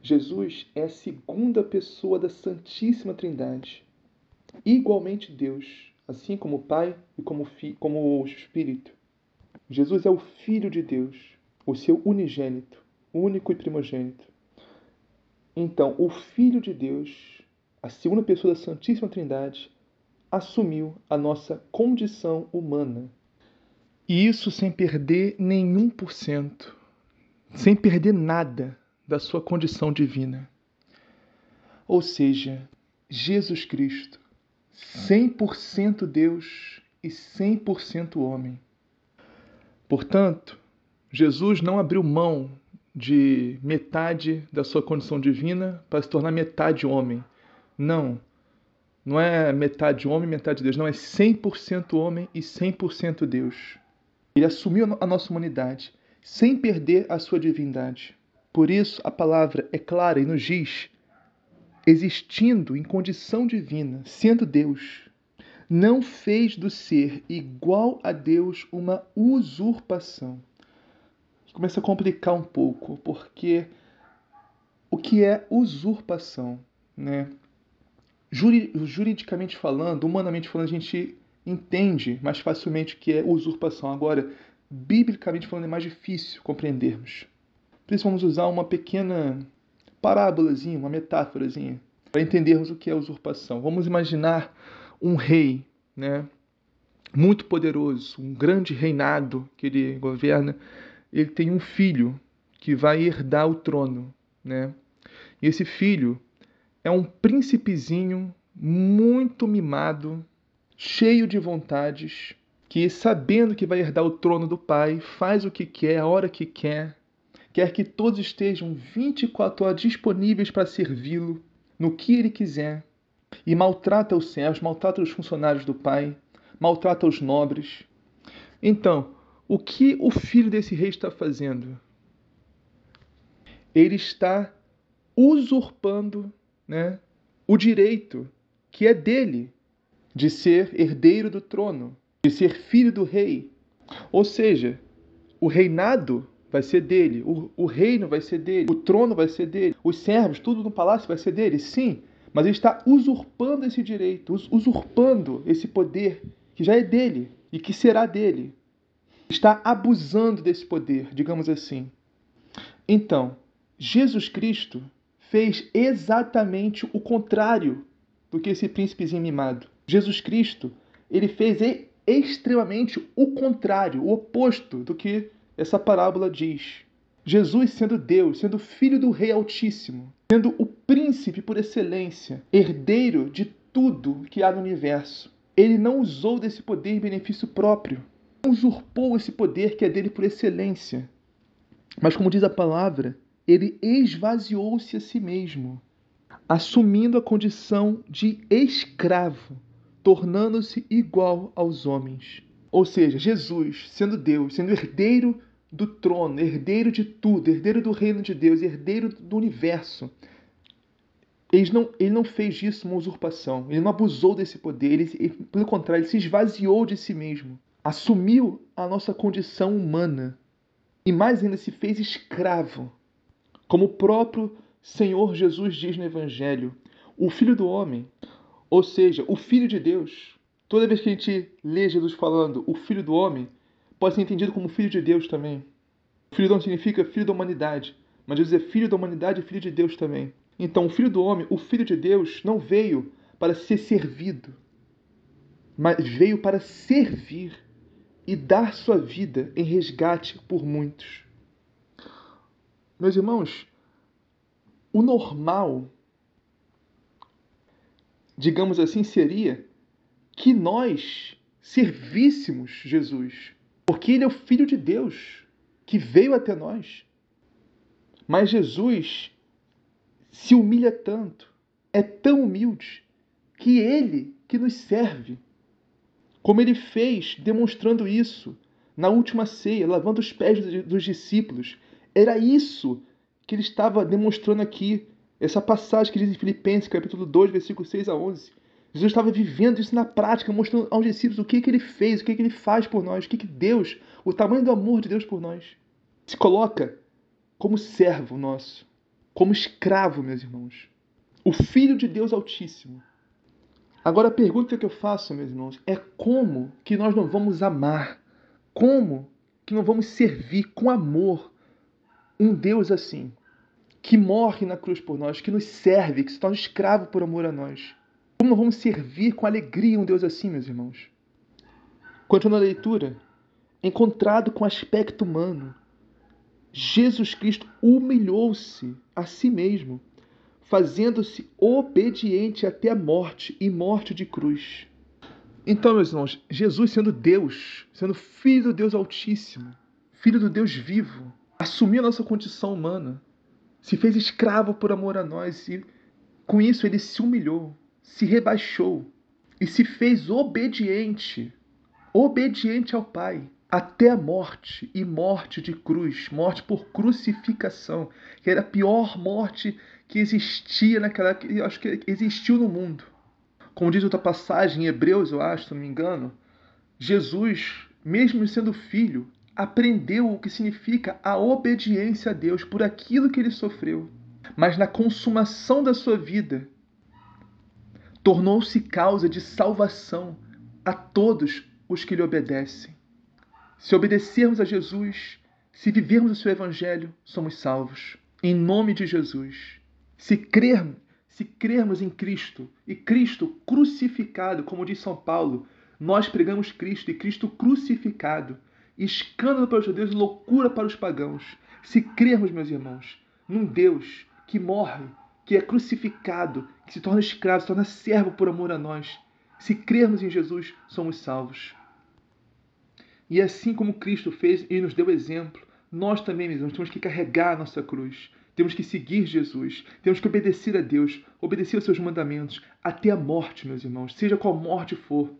Jesus é a segunda pessoa da Santíssima Trindade, igualmente Deus, assim como o Pai e como, como o Espírito. Jesus é o Filho de Deus, o seu unigênito, único e primogênito. Então, o Filho de Deus, a segunda pessoa da Santíssima Trindade, assumiu a nossa condição humana. E isso sem perder nenhum por cento, sem perder nada da sua condição divina. Ou seja, Jesus Cristo 100% Deus e 100% homem. Portanto, Jesus não abriu mão de metade da sua condição divina para se tornar metade homem. Não. Não é metade homem, metade Deus. Não, é 100% homem e 100% Deus. Ele assumiu a nossa humanidade sem perder a sua divindade. Por isso, a palavra é clara e nos diz existindo em condição divina, sendo Deus, não fez do ser igual a Deus uma usurpação. Começa a complicar um pouco, porque o que é usurpação, né? Juridicamente falando, humanamente falando, a gente entende mais facilmente o que é usurpação. Agora, biblicamente falando, é mais difícil compreendermos. Por isso, vamos usar uma pequena parábolazinha, uma metáforazinha, para entendermos o que é usurpação. Vamos imaginar um rei, né, muito poderoso, um grande reinado que ele governa. Ele tem um filho que vai herdar o trono, né? E esse filho é um príncipezinho muito mimado, cheio de vontades, que sabendo que vai herdar o trono do pai, faz o que quer, a hora que quer, quer que todos estejam 24 horas disponíveis para servi-lo no que ele quiser, e maltrata os servos, maltrata os funcionários do pai, maltrata os nobres. Então, o que o filho desse rei está fazendo? Ele está usurpando né, o direito que é dele de ser herdeiro do trono, de ser filho do rei. Ou seja, o reinado vai ser dele, o, o reino vai ser dele, o trono vai ser dele, os servos, tudo no palácio vai ser dele, sim, mas ele está usurpando esse direito, usurpando esse poder que já é dele e que será dele. Está abusando desse poder, digamos assim. Então, Jesus Cristo fez exatamente o contrário do que esse príncipezinho mimado. Jesus Cristo, ele fez extremamente o contrário, o oposto do que essa parábola diz. Jesus, sendo Deus, sendo filho do Rei Altíssimo, sendo o príncipe por excelência, herdeiro de tudo que há no universo, ele não usou desse poder em benefício próprio, usurpou esse poder que é dele por excelência. Mas, como diz a palavra, ele esvaziou-se a si mesmo, assumindo a condição de escravo, tornando-se igual aos homens. Ou seja, Jesus, sendo Deus, sendo herdeiro do trono, herdeiro de tudo, herdeiro do reino de Deus, herdeiro do universo, ele não, ele não fez isso uma usurpação, ele não abusou desse poder, ele, pelo contrário, ele se esvaziou de si mesmo, assumiu a nossa condição humana e mais ainda se fez escravo, como o próprio Senhor Jesus diz no Evangelho, o Filho do Homem, ou seja, o Filho de Deus. Toda vez que a gente lê Jesus falando o Filho do Homem, pode ser entendido como Filho de Deus também. Filho do Homem significa Filho da humanidade, mas Jesus é Filho da humanidade e Filho de Deus também. Então, o Filho do Homem, o Filho de Deus, não veio para ser servido, mas veio para servir e dar sua vida em resgate por muitos. Meus irmãos, o normal, digamos assim, seria que nós servíssemos Jesus, porque Ele é o Filho de Deus que veio até nós. Mas Jesus se humilha tanto, é tão humilde, que Ele que nos serve. Como ele fez demonstrando isso na última ceia, lavando os pés dos discípulos. Era isso que ele estava demonstrando aqui. Essa passagem que diz em Filipenses, capítulo 2, versículo 6 a 11. Jesus estava vivendo isso na prática, mostrando aos discípulos o que, que ele fez, o que, que ele faz por nós, o que, que Deus, o tamanho do amor de Deus por nós. Se coloca como servo nosso, como escravo, meus irmãos. O Filho de Deus Altíssimo. Agora a pergunta que eu faço, meus irmãos, é como que nós não vamos amar? Como que não vamos servir com amor um Deus assim, que morre na cruz por nós, que nos serve, que se torna escravo por amor a nós? Como não vamos servir com alegria um Deus assim, meus irmãos? Continuando a leitura, encontrado com aspecto humano, Jesus Cristo humilhou-se a si mesmo, fazendo-se obediente até a morte e morte de cruz. Então, meus irmãos, Jesus sendo Deus, sendo Filho do Deus Altíssimo, Filho do Deus vivo, assumiu a nossa condição humana, se fez escravo por amor a nós e com isso ele se humilhou, se rebaixou e se fez obediente, obediente ao Pai, até a morte e morte de cruz, morte por crucificação, que era a pior morte que existia naquela, que acho que existiu no mundo. Como diz outra passagem em Hebreus, eu acho, se não me engano, Jesus, mesmo sendo filho, aprendeu o que significa a obediência a Deus por aquilo que ele sofreu. Mas na consumação da sua vida, tornou-se causa de salvação a todos os que lhe obedecem. Se obedecermos a Jesus, se vivermos o seu evangelho, somos salvos. Em nome de Jesus. Se crermos, se crermos em Cristo e Cristo crucificado, como diz São Paulo, nós pregamos Cristo e Cristo crucificado, escândalo para os judeus e loucura para os pagãos. Se crermos, meus irmãos, num Deus que morre, que é crucificado, que se torna escravo, se torna servo por amor a nós, se crermos em Jesus, somos salvos. E assim como Cristo fez e nos deu exemplo, nós também, meus irmãos, temos que carregar a nossa cruz. Temos que seguir Jesus, temos que obedecer a Deus, obedecer aos seus mandamentos até a morte, meus irmãos, seja qual morte for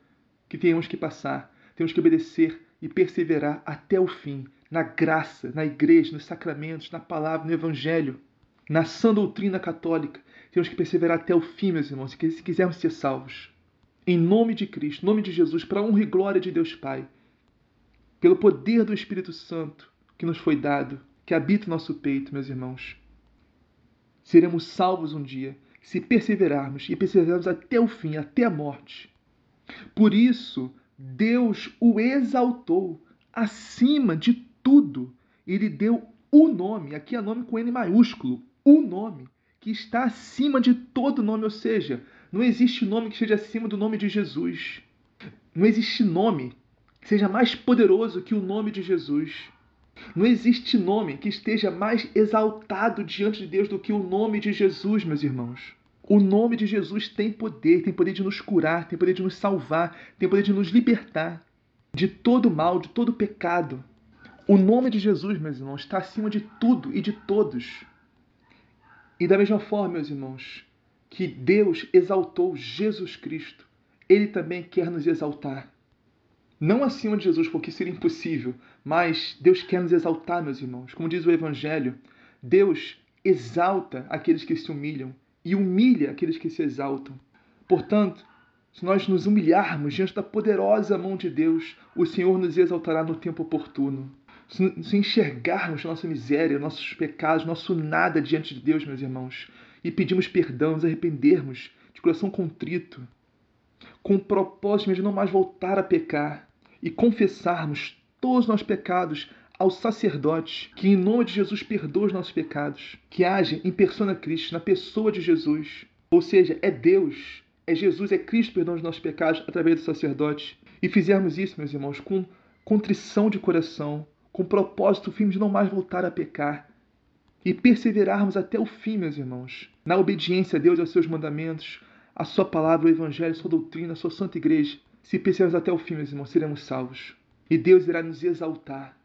que tenhamos que passar. Temos que obedecer e perseverar até o fim, na graça, na igreja, nos sacramentos, na palavra, no evangelho, na sã doutrina católica. Temos que perseverar até o fim, meus irmãos, se quisermos ser salvos. Em nome de Cristo, em nome de Jesus, para a honra e glória de Deus Pai, pelo poder do Espírito Santo que nos foi dado, que habita o nosso peito, meus irmãos. Seremos salvos um dia se perseverarmos e perseverarmos até o fim, até a morte. Por isso, Deus o exaltou acima de tudo. Ele deu o nome, aqui é nome com N maiúsculo, o nome, que está acima de todo nome, ou seja, não existe nome que esteja acima do nome de Jesus. Não existe nome que seja mais poderoso que o nome de Jesus. Não existe nome que esteja mais exaltado diante de Deus do que o nome de Jesus, meus irmãos. O nome de Jesus tem poder, tem poder de nos curar, tem poder de nos salvar, tem poder de nos libertar de todo mal, de todo pecado. O nome de Jesus, meus irmãos, está acima de tudo e de todos. E da mesma forma, meus irmãos, que Deus exaltou Jesus Cristo, Ele também quer nos exaltar. Não acima de Jesus, porque seria impossível, mas Deus quer nos exaltar, meus irmãos. Como diz o Evangelho, Deus exalta aqueles que se humilham e humilha aqueles que se exaltam. Portanto, se nós nos humilharmos diante da poderosa mão de Deus, o Senhor nos exaltará no tempo oportuno. Se enxergarmos nossa miséria, nossos pecados, nosso nada diante de Deus, meus irmãos, e pedimos perdão, nos arrependermos de coração contrito, com o propósito de não mais voltar a pecar e confessarmos todos os nossos pecados ao sacerdote, que em nome de Jesus perdoa os nossos pecados, que age em persona Cristo, na pessoa de Jesus. Ou seja, é Deus, é Jesus, é Cristo perdoando os nossos pecados através do sacerdote. E fizermos isso, meus irmãos, com contrição de coração, com propósito firme de não mais voltar a pecar. E perseverarmos até o fim, meus irmãos, na obediência a Deus e aos seus mandamentos, a sua palavra, o evangelho, a sua doutrina, a sua santa igreja. Se perseverarmos até o fim, meus irmãos, seremos salvos. E Deus irá nos exaltar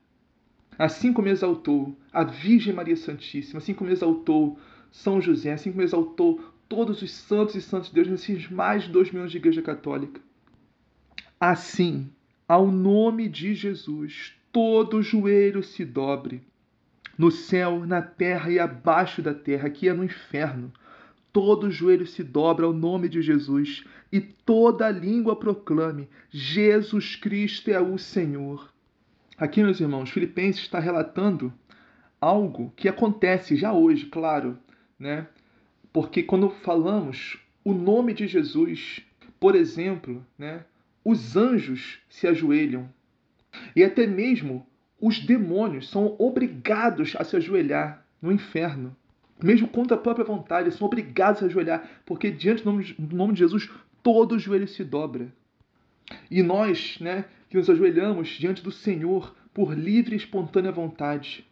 assim como exaltou a Virgem Maria Santíssima, assim como exaltou São José, assim como exaltou todos os santos e santos de Deus nesses mais de dois milhões de igreja católica. Assim, ao nome de Jesus, todo joelho se dobre, no céu, na terra e abaixo da terra, que é no inferno. Todo joelho se dobra ao nome de Jesus e toda língua proclame: Jesus Cristo é o Senhor. Aqui, meus irmãos, Filipenses está relatando algo que acontece já hoje, claro, né? Porque quando falamos o nome de Jesus, por exemplo, né, os anjos se ajoelham e até mesmo os demônios são obrigados a se ajoelhar no inferno. Mesmo contra a própria vontade, são obrigados a se ajoelhar, porque diante do nome, do nome de Jesus todo joelho se dobra. E nós, né, que nos ajoelhamos diante do Senhor por livre e espontânea vontade.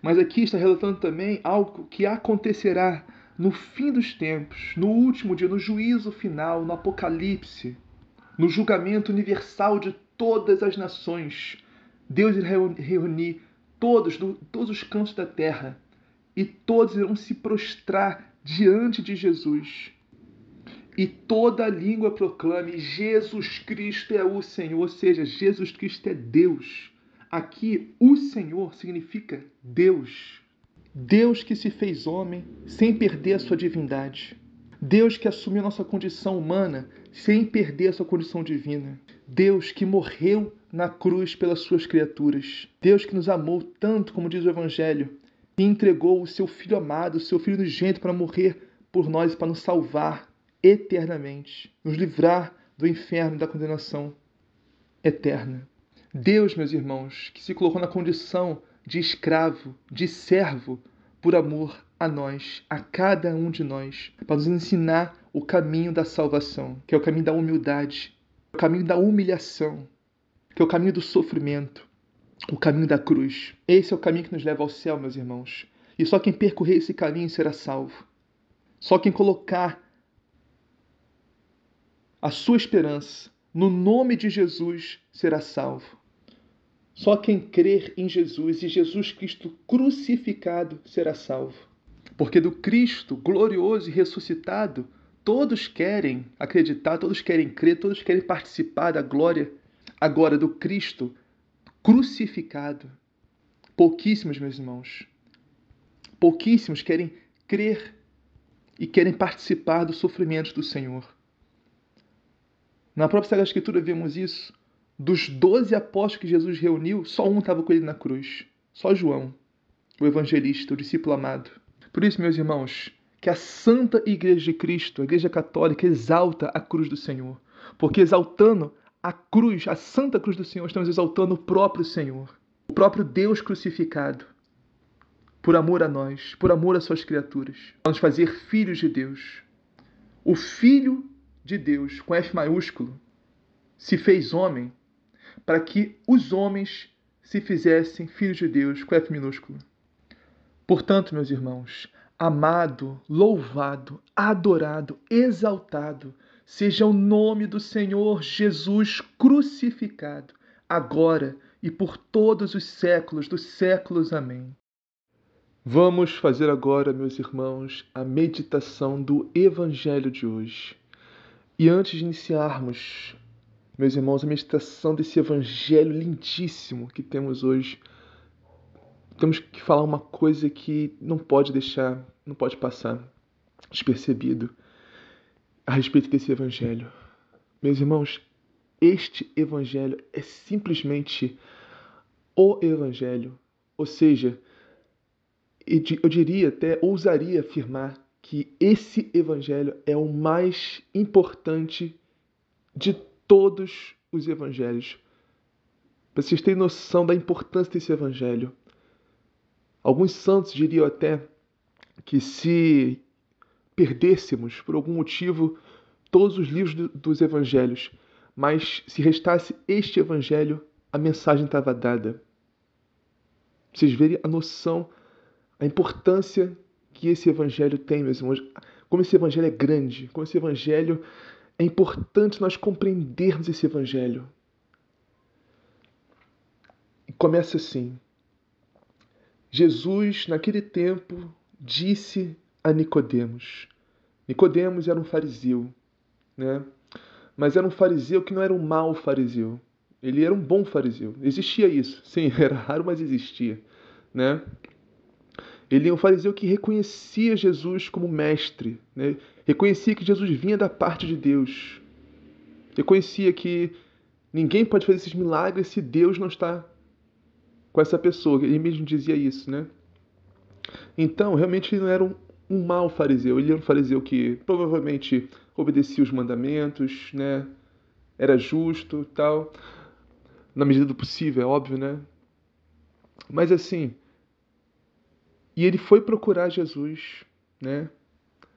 Mas aqui está relatando também algo que acontecerá no fim dos tempos, no último dia, no juízo final, no Apocalipse, no julgamento universal de todas as nações. Deus irá reunir todos, todos os cantos da terra e todos irão se prostrar diante de Jesus e toda língua proclame: Jesus Cristo é o Senhor, ou seja, Jesus Cristo é Deus. Aqui, o Senhor significa Deus. Deus que se fez homem sem perder a sua divindade. Deus que assumiu nossa condição humana sem perder a sua condição divina. Deus que morreu na cruz pelas suas criaturas. Deus que nos amou tanto, como diz o Evangelho, e entregou o seu Filho amado, o seu Filho nojento, para morrer por nós, para nos salvar eternamente, nos livrar do inferno e da condenação eterna. Deus, meus irmãos, que se colocou na condição de escravo, de servo, por amor a nós, a cada um de nós, para nos ensinar o caminho da salvação, que é o caminho da humildade, o caminho da humilhação, que é o caminho do sofrimento, o caminho da cruz. Esse é o caminho que nos leva ao céu, meus irmãos. E só quem percorrer esse caminho será salvo. Só quem colocar a sua esperança no nome de Jesus será salvo. Só quem crer em Jesus e Jesus Cristo crucificado será salvo. Porque do Cristo glorioso e ressuscitado, todos querem acreditar, todos querem crer, todos querem participar da glória. Agora, do Cristo crucificado, pouquíssimos, meus irmãos, pouquíssimos querem crer e querem participar do sofrimento do Senhor. Na própria Sagrada Escritura vemos isso. Dos doze apóstolos que Jesus reuniu, só um estava com ele na cruz. Só João, o evangelista, o discípulo amado. Por isso, meus irmãos, que a Santa Igreja de Cristo, a Igreja Católica, exalta a cruz do Senhor. Porque exaltando a cruz, a Santa Cruz do Senhor, estamos exaltando o próprio Senhor, o próprio Deus crucificado, por amor a nós, por amor às suas criaturas. Vamos fazer filhos de Deus. O Filho de Deus, com F maiúsculo, se fez homem para que os homens se fizessem filhos de Deus, com F minúsculo. Portanto, meus irmãos, amado, louvado, adorado, exaltado, seja o nome do Senhor Jesus crucificado, agora e por todos os séculos dos séculos. Amém. Vamos fazer agora, meus irmãos, a meditação do Evangelho de hoje. E antes de iniciarmos, meus irmãos, a meditação desse evangelho lindíssimo que temos hoje, temos que falar uma coisa que não pode deixar, não pode passar despercebido a respeito desse evangelho. Meus irmãos, este evangelho é simplesmente o evangelho, ou seja, eu diria até, ousaria afirmar que esse evangelho é o mais importante de todos os evangelhos. Vocês terem noção da importância desse evangelho. Alguns santos diriam até que se perdêssemos por algum motivo todos os livros do, dos evangelhos, mas se restasse este evangelho, a mensagem estava dada. Vocês verem a noção, a importância que esse evangelho tem, meus irmãos. Como esse evangelho é grande, como esse evangelho é importante nós compreendermos esse evangelho. E começa assim. Jesus, naquele tempo, disse a Nicodemos. Nicodemos era um fariseu, né? Mas era um fariseu que não era um mau fariseu. Ele era um bom fariseu. Existia isso. Sim, [LAUGHS] era raro, mas existia, né? Ele é um fariseu que reconhecia Jesus como mestre, né? reconhecia que Jesus vinha da parte de Deus, reconhecia que ninguém pode fazer esses milagres se Deus não está com essa pessoa. Ele mesmo dizia isso, né? Então, realmente ele não era um, um mau fariseu, ele era um fariseu que provavelmente obedecia os mandamentos, né? Era justo, tal, na medida do possível, é óbvio, né? Mas assim, e ele foi procurar Jesus, né?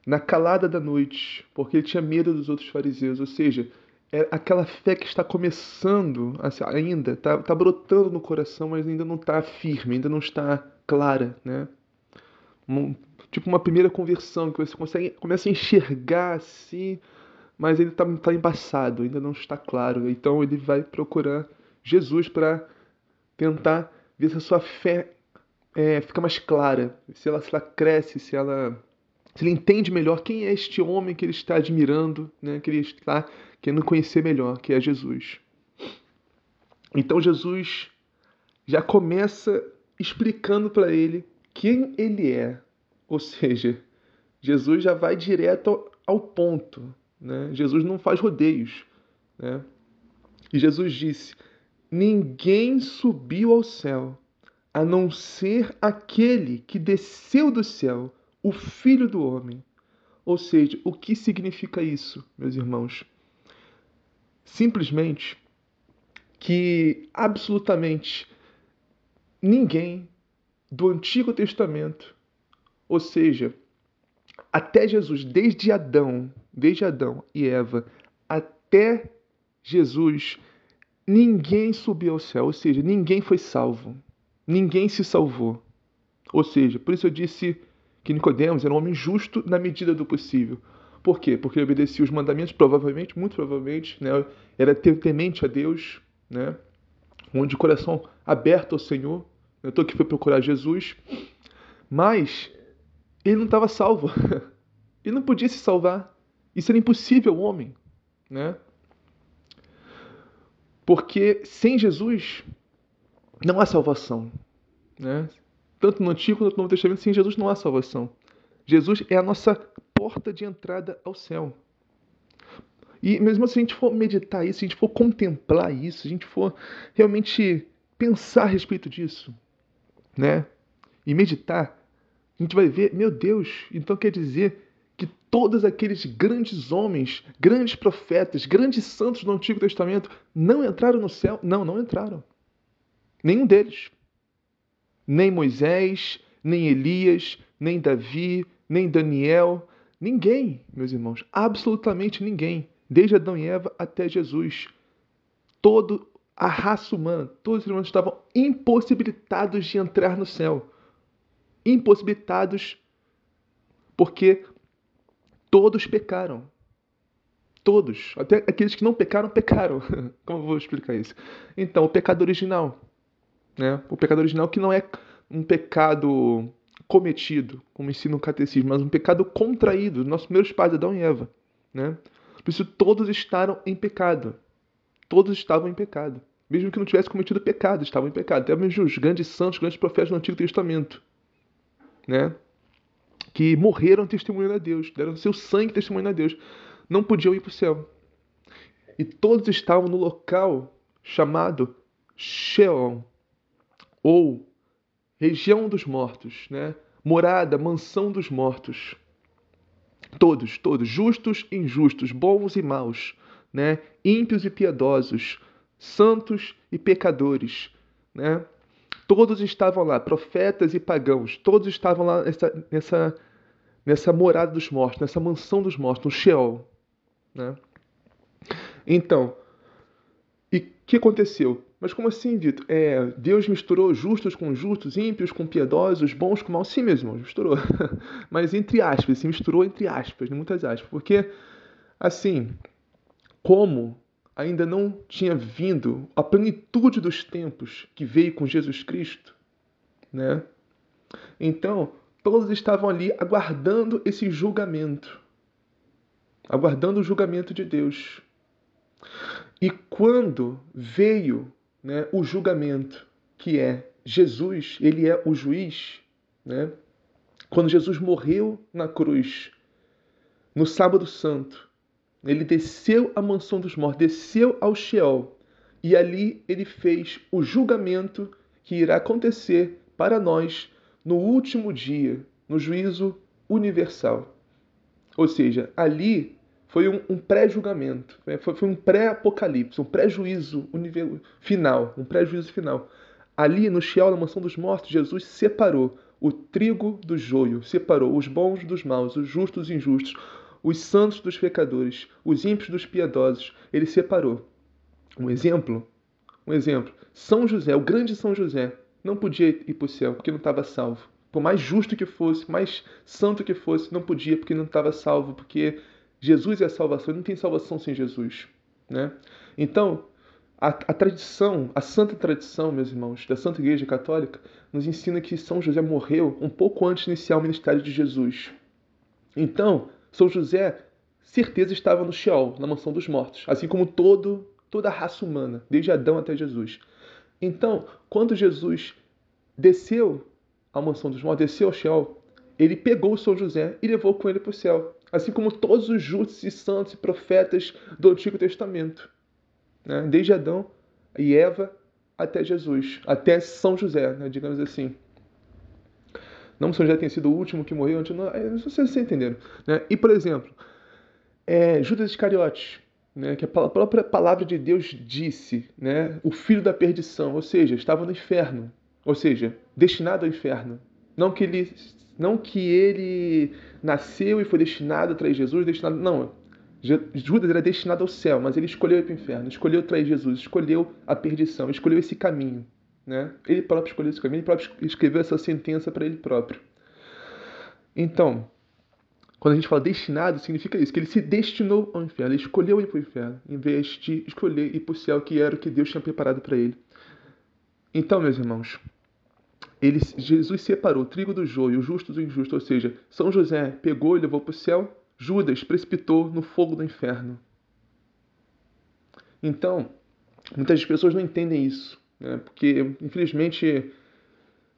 Na calada da noite, porque ele tinha medo dos outros fariseus. Ou seja, é aquela fé que está começando ainda, está tá brotando no coração, mas ainda não está firme, ainda não está clara, né? Um, tipo uma primeira conversão que você consegue começa a enxergar assim, mas ele está tá embaçado, ainda não está claro. Então ele vai procurar Jesus para tentar ver se a sua fé é, fica mais clara, se ela, se ela cresce, se ela se ele entende melhor quem é este homem que ele está admirando, né, que ele está querendo conhecer melhor, que é Jesus. Então Jesus já começa explicando para ele quem ele é, ou seja, Jesus já vai direto ao ponto. Né? Jesus não faz rodeios. Né? E Jesus disse: Ninguém subiu ao céu a não ser aquele que desceu do céu, o Filho do Homem. Ou seja, o que significa isso, meus irmãos? Simplesmente que absolutamente ninguém do Antigo Testamento, ou seja, até Jesus, desde Adão, desde Adão e Eva até Jesus, ninguém subiu ao céu, ou seja, ninguém foi salvo. Ninguém se salvou. Ou seja, por isso eu disse que Nicodemos era um homem justo na medida do possível. Por quê? Porque ele obedecia os mandamentos, provavelmente, muito provavelmente, né? era temente a Deus, né? um de coração aberto ao Senhor. Eu estou aqui foi procurar Jesus, mas ele não estava salvo. [LAUGHS] ele não podia se salvar. Isso era impossível, homem, né? Porque sem Jesus não há salvação. Né? Tanto no Antigo quanto no Novo Testamento, sem Jesus não há salvação. Jesus é a nossa porta de entrada ao céu. E mesmo se a gente for meditar isso, se a gente for contemplar isso, se a gente for realmente pensar a respeito disso, né? E meditar, a gente vai ver, meu Deus, então quer dizer que todos aqueles grandes homens, grandes profetas, grandes santos do Antigo Testamento não entraram no céu? Não, não entraram. Nenhum deles. Nem Moisés, nem Elias, nem Davi, nem Daniel, ninguém, meus irmãos, absolutamente ninguém, desde Adão e Eva até Jesus. Todo a raça humana, todos os irmãos estavam impossibilitados de entrar no céu. Impossibilitados porque todos pecaram. Todos, até aqueles que não pecaram, pecaram. [LAUGHS] Como eu vou explicar isso? Então, o pecado original, né? O pecado original que não é um pecado cometido, como ensina o catecismo, mas um pecado contraído, nossos primeiros pais, Adão e Eva. Né? Por isso, todos estavam em pecado. Todos estavam em pecado. Mesmo que não tivesse cometido pecado, estavam em pecado. Até mesmo os grandes santos, grandes profetas do Antigo Testamento. Né? Que morreram testemunhando a Deus, deram seu sangue testemunhando a Deus. Não podiam ir para o céu. E todos estavam no local chamado Sheol, ou região dos mortos, né? morada, mansão dos mortos. Todos, todos, justos e injustos, bons e maus, né? ímpios e piedosos, santos e pecadores. Né? Todos estavam lá, profetas e pagãos, todos estavam lá nessa, nessa, nessa morada dos mortos, nessa mansão dos mortos, no Sheol. Né? Então, e o que aconteceu? Mas como assim, Vitor? É, Deus misturou justos com justos, ímpios com piedosos, bons com maus? Sim, meus irmãos, misturou. [LAUGHS] Mas entre aspas, se misturou entre aspas, muitas aspas. Porque, assim, como ainda não tinha vindo a plenitude dos tempos que veio com Jesus Cristo, né? Então, todos estavam ali aguardando esse julgamento, aguardando o julgamento de Deus. E quando veio né, o julgamento, que é Jesus, ele é o juiz. Né? Quando Jesus morreu na cruz, no sábado santo, ele desceu à mansão dos mortos, desceu ao Sheol, e ali ele fez o julgamento que irá acontecer para nós no último dia, no juízo universal. Ou seja, ali foi um, um pré-julgamento, né? foi, foi, um pré-apocalipse, um pré-juízo final, um pré-juízo final. Ali no Sheol, na mansão dos mortos, Jesus separou o trigo do joio, separou os bons dos maus, os justos dos injustos, os santos dos pecadores, os ímpios dos piedosos. Ele separou. Um exemplo, um exemplo. São José, o grande São José, não podia ir para o céu porque não estava salvo. Por mais justo que fosse, mais santo que fosse, não podia porque não estava salvo, porque Jesus é a salvação, não tem salvação sem Jesus. Né? Então, a, a, tradição, a santa tradição, meus irmãos, da Santa Igreja Católica, nos ensina que São José morreu um pouco antes de iniciar o ministério de Jesus. Então, São José, certeza, estava no Sheol, na mansão dos mortos, assim como todo, toda a raça humana, desde Adão até Jesus. Então, quando Jesus desceu à mansão dos mortos, desceu ao Sheol, ele pegou São José e levou com ele para o céu assim como todos os justos e santos e profetas do Antigo Testamento, né? desde Adão e Eva até Jesus, até São José, né? digamos assim. Não São José tenha sido o último que morreu, não, é, não sei se vocês entenderam. Né? E, por exemplo, é, Judas Iscariotes, né? que a própria palavra de Deus disse, né? o filho da perdição, ou seja, estava no inferno, ou seja, destinado ao inferno. Não que ele não que ele nasceu e foi destinado a trair Jesus, destinado. Não. Judas era destinado ao céu, mas ele escolheu ir para o inferno, escolheu trair Jesus, escolheu a perdição, escolheu esse caminho. Né? Ele próprio escolheu esse caminho, ele próprio escreveu essa sentença para ele próprio. Então, quando a gente fala destinado, significa isso, que ele se destinou ao inferno, ele escolheu ir para o inferno, em vez de escolher ir para o céu, que era o que Deus tinha preparado para ele. Então, meus irmãos, ele, Jesus separou o trigo do joio, o justo do injusto, ou seja, São José pegou e levou para o céu, Judas precipitou no fogo do inferno. Então, muitas pessoas não entendem isso, né? porque infelizmente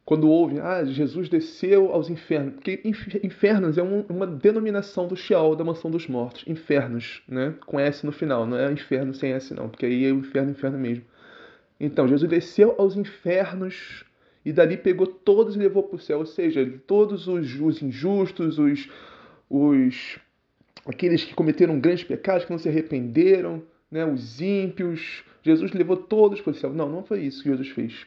quando ouvem, ah, Jesus desceu aos infernos, porque infernos é uma denominação do Sheol, da mansão dos mortos, infernos, né? Com S no final, não é inferno sem S não, porque aí é o inferno, inferno mesmo. Então, Jesus desceu aos infernos e dali pegou todos e levou para o céu, ou seja, todos os, os injustos, os, os aqueles que cometeram grandes pecados, que não se arrependeram, né? os ímpios, Jesus levou todos para o céu. Não, não foi isso que Jesus fez.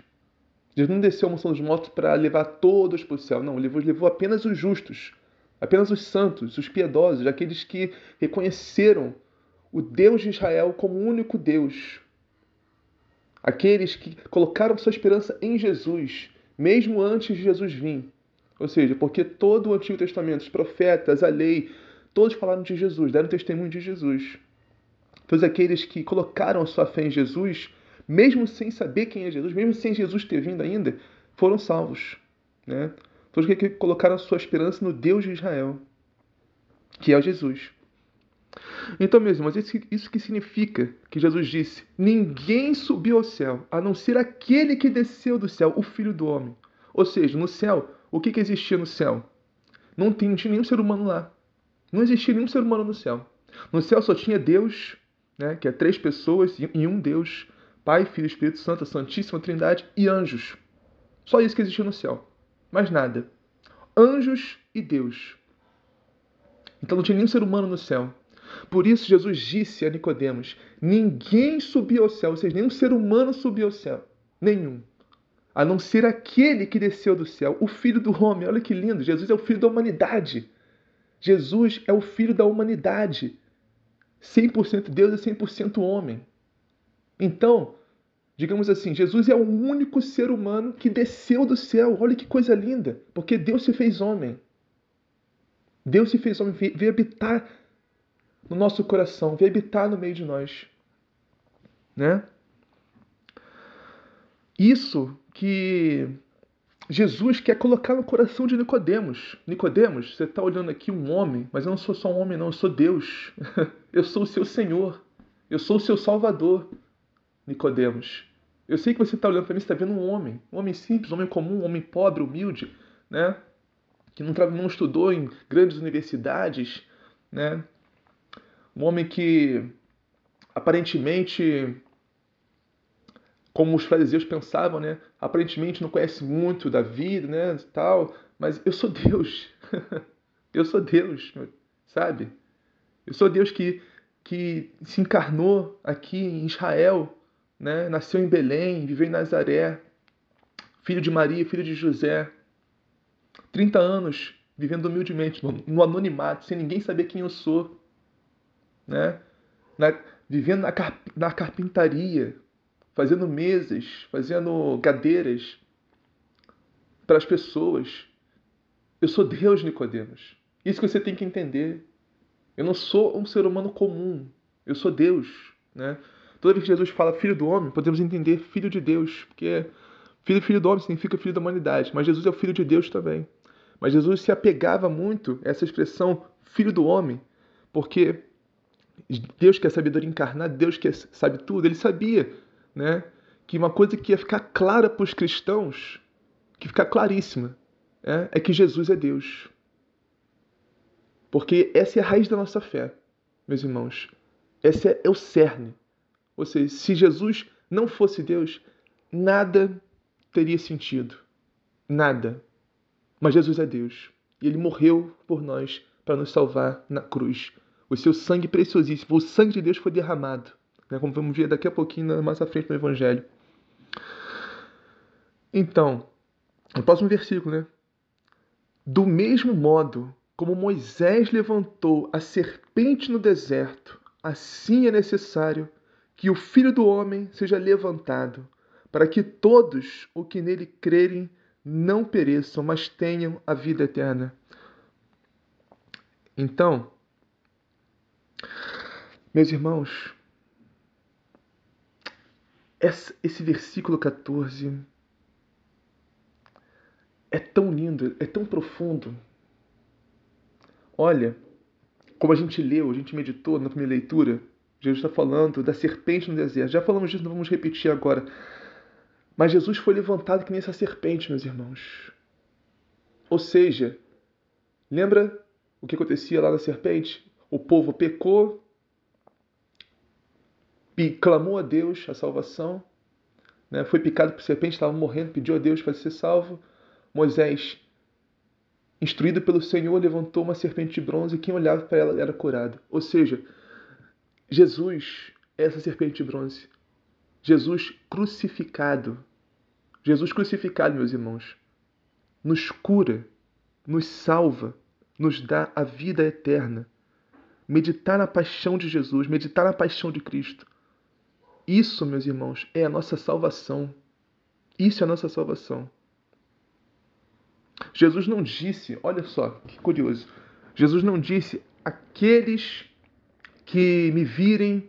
Jesus não desceu a moção dos mortos para levar todos para o céu. Não, levou, levou apenas os justos, apenas os santos, os piedosos, aqueles que reconheceram o Deus de Israel como o único Deus. Aqueles que colocaram sua esperança em Jesus, mesmo antes de Jesus vir. Ou seja, porque todo o Antigo Testamento, os profetas, a lei, todos falaram de Jesus, deram testemunho de Jesus. Todos aqueles que colocaram a sua fé em Jesus mesmo sem saber quem é Jesus, mesmo sem Jesus ter vindo ainda, foram salvos. Né? Todos que colocaram sua esperança no Deus de Israel, que é Jesus. Então, meus irmãos, isso que significa que Jesus disse: Ninguém subiu ao céu, a não ser aquele que desceu do céu, o Filho do Homem. Ou seja, no céu, o que, que existia no céu? Não tinha nenhum ser humano lá. Não existia nenhum ser humano no céu. No céu só tinha Deus, né, que é três pessoas e um Deus. Pai, Filho Espírito Santo, a Santíssima Trindade e anjos. Só isso que existia no céu. Mais nada. Anjos e Deus. Então não tinha nenhum ser humano no céu. Por isso Jesus disse a Nicodemos: Ninguém subiu ao céu, ou seja, nenhum ser humano subiu ao céu. Nenhum. A não ser aquele que desceu do céu, o Filho do homem. Olha que lindo! Jesus é o Filho da humanidade. Jesus é o Filho da humanidade. 100% Deus e 100% homem. Então, digamos assim, Jesus é o único ser humano que desceu do céu. Olha que coisa linda, porque Deus se fez homem. Deus se fez homem, veio habitar no nosso coração, veio habitar no meio de nós. Né? Isso que Jesus quer colocar no coração de Nicodemos. Nicodemos, você está olhando aqui um homem, mas eu não sou só um homem, não, eu sou Deus. [LAUGHS] eu sou o seu Senhor. Eu sou o seu Salvador. Nicodemos. Eu sei que você está olhando para mim, está vendo um homem, um homem simples, um homem comum, um homem pobre, humilde, né? Que não, não estudou em grandes universidades, né? Um homem que aparentemente, como os fariseus pensavam, né? Aparentemente não conhece muito da vida, né? Tal, mas eu sou Deus. [LAUGHS] eu sou Deus, sabe? Eu sou Deus que que se encarnou aqui em Israel né? nasceu em Belém, viveu em Nazaré, filho de Maria, filho de José. 30 anos vivendo humildemente, no anonimato, sem ninguém saber quem eu sou. Né? Na, vivendo na, carp, na carpintaria, fazendo mesas, fazendo cadeiras para as pessoas. Eu sou Deus, Nicodemos. Isso que você tem que entender. Eu não sou um ser humano comum. Eu sou Deus, né? Toda vez que Jesus fala filho do homem, podemos entender filho de Deus, porque filho filho do homem significa filho da humanidade, mas Jesus é o filho de Deus também. Mas Jesus se apegava muito a essa expressão filho do homem, porque Deus que é sabedoria encarnada, Deus que sabe tudo, ele sabia, né, que uma coisa que ia ficar clara para os cristãos, que ficar claríssima, é, é que Jesus é Deus. Porque essa é a raiz da nossa fé, meus irmãos. Esse é, é o cerne. Ou seja, se Jesus não fosse Deus, nada teria sentido. Nada. Mas Jesus é Deus. E ele morreu por nós para nos salvar na cruz. O seu sangue preciosíssimo, o sangue de Deus foi derramado. Né? Como vamos ver daqui a pouquinho, mais à frente no Evangelho. Então, o próximo versículo, né? Do mesmo modo como Moisés levantou a serpente no deserto, assim é necessário que o Filho do Homem seja levantado, para que todos o que nele crerem não pereçam, mas tenham a vida eterna. Então, meus irmãos, esse versículo 14 é tão lindo, é tão profundo. Olha, como a gente leu, a gente meditou na primeira leitura, Jesus está falando da serpente no deserto. Já falamos disso, não vamos repetir agora. Mas Jesus foi levantado que nem essa serpente, meus irmãos. Ou seja, lembra o que acontecia lá na serpente? O povo pecou, clamou a Deus a salvação, né? foi picado por serpente, estava morrendo, pediu a Deus para ser salvo. Moisés, instruído pelo Senhor, levantou uma serpente de bronze e quem olhava para ela era curado. Ou seja, Jesus é essa serpente de bronze. Jesus crucificado. Jesus crucificado, meus irmãos, nos cura, nos salva, nos dá a vida eterna. Meditar na paixão de Jesus, meditar na paixão de Cristo. Isso, meus irmãos, é a nossa salvação. Isso é a nossa salvação. Jesus não disse, olha só, que curioso. Jesus não disse: aqueles que me virem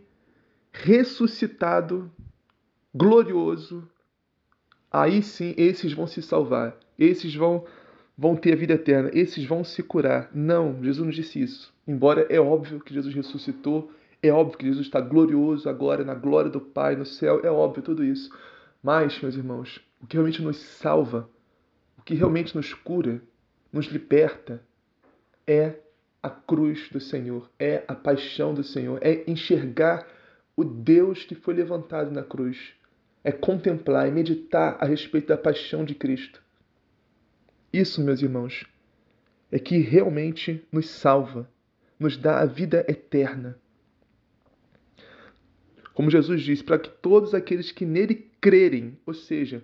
ressuscitado, glorioso, aí sim esses vão se salvar, esses vão vão ter a vida eterna, esses vão se curar. Não, Jesus não disse isso. Embora é óbvio que Jesus ressuscitou, é óbvio que Jesus está glorioso agora na glória do Pai no céu, é óbvio tudo isso. Mas, meus irmãos, o que realmente nos salva, o que realmente nos cura, nos liberta, é a cruz do Senhor, é a paixão do Senhor, é enxergar o Deus que foi levantado na cruz, é contemplar e meditar a respeito da paixão de Cristo. Isso, meus irmãos, é que realmente nos salva, nos dá a vida eterna. Como Jesus disse, para que todos aqueles que nele crerem, ou seja,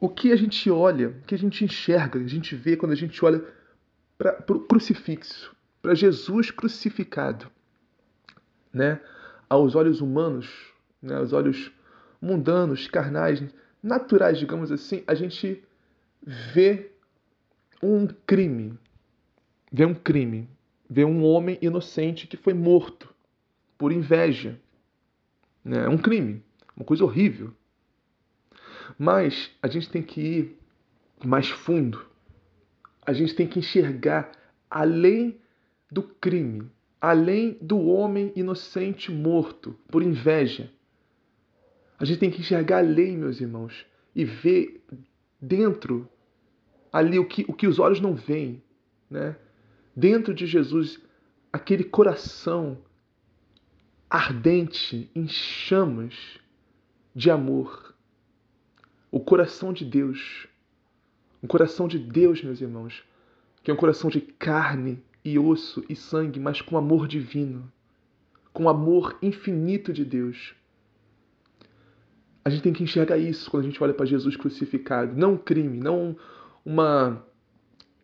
o que a gente olha, o que a gente enxerga, a gente vê quando a gente olha para o crucifixo, para Jesus crucificado, né? aos olhos humanos, né? aos olhos mundanos, carnais, naturais, digamos assim, a gente vê um crime, vê um crime, vê um homem inocente que foi morto por inveja, né? É um crime, uma coisa horrível. Mas a gente tem que ir mais fundo. A gente tem que enxergar além do crime, além do homem inocente morto por inveja. A gente tem que enxergar além, meus irmãos, e ver dentro ali o que, o que os olhos não veem, né? Dentro de Jesus, aquele coração ardente, em chamas de amor. O coração de Deus. O coração de Deus, meus irmãos, que é um coração de carne e osso e sangue, mas com amor divino, com amor infinito de Deus. A gente tem que enxergar isso quando a gente olha para Jesus crucificado. Não um crime, não uma.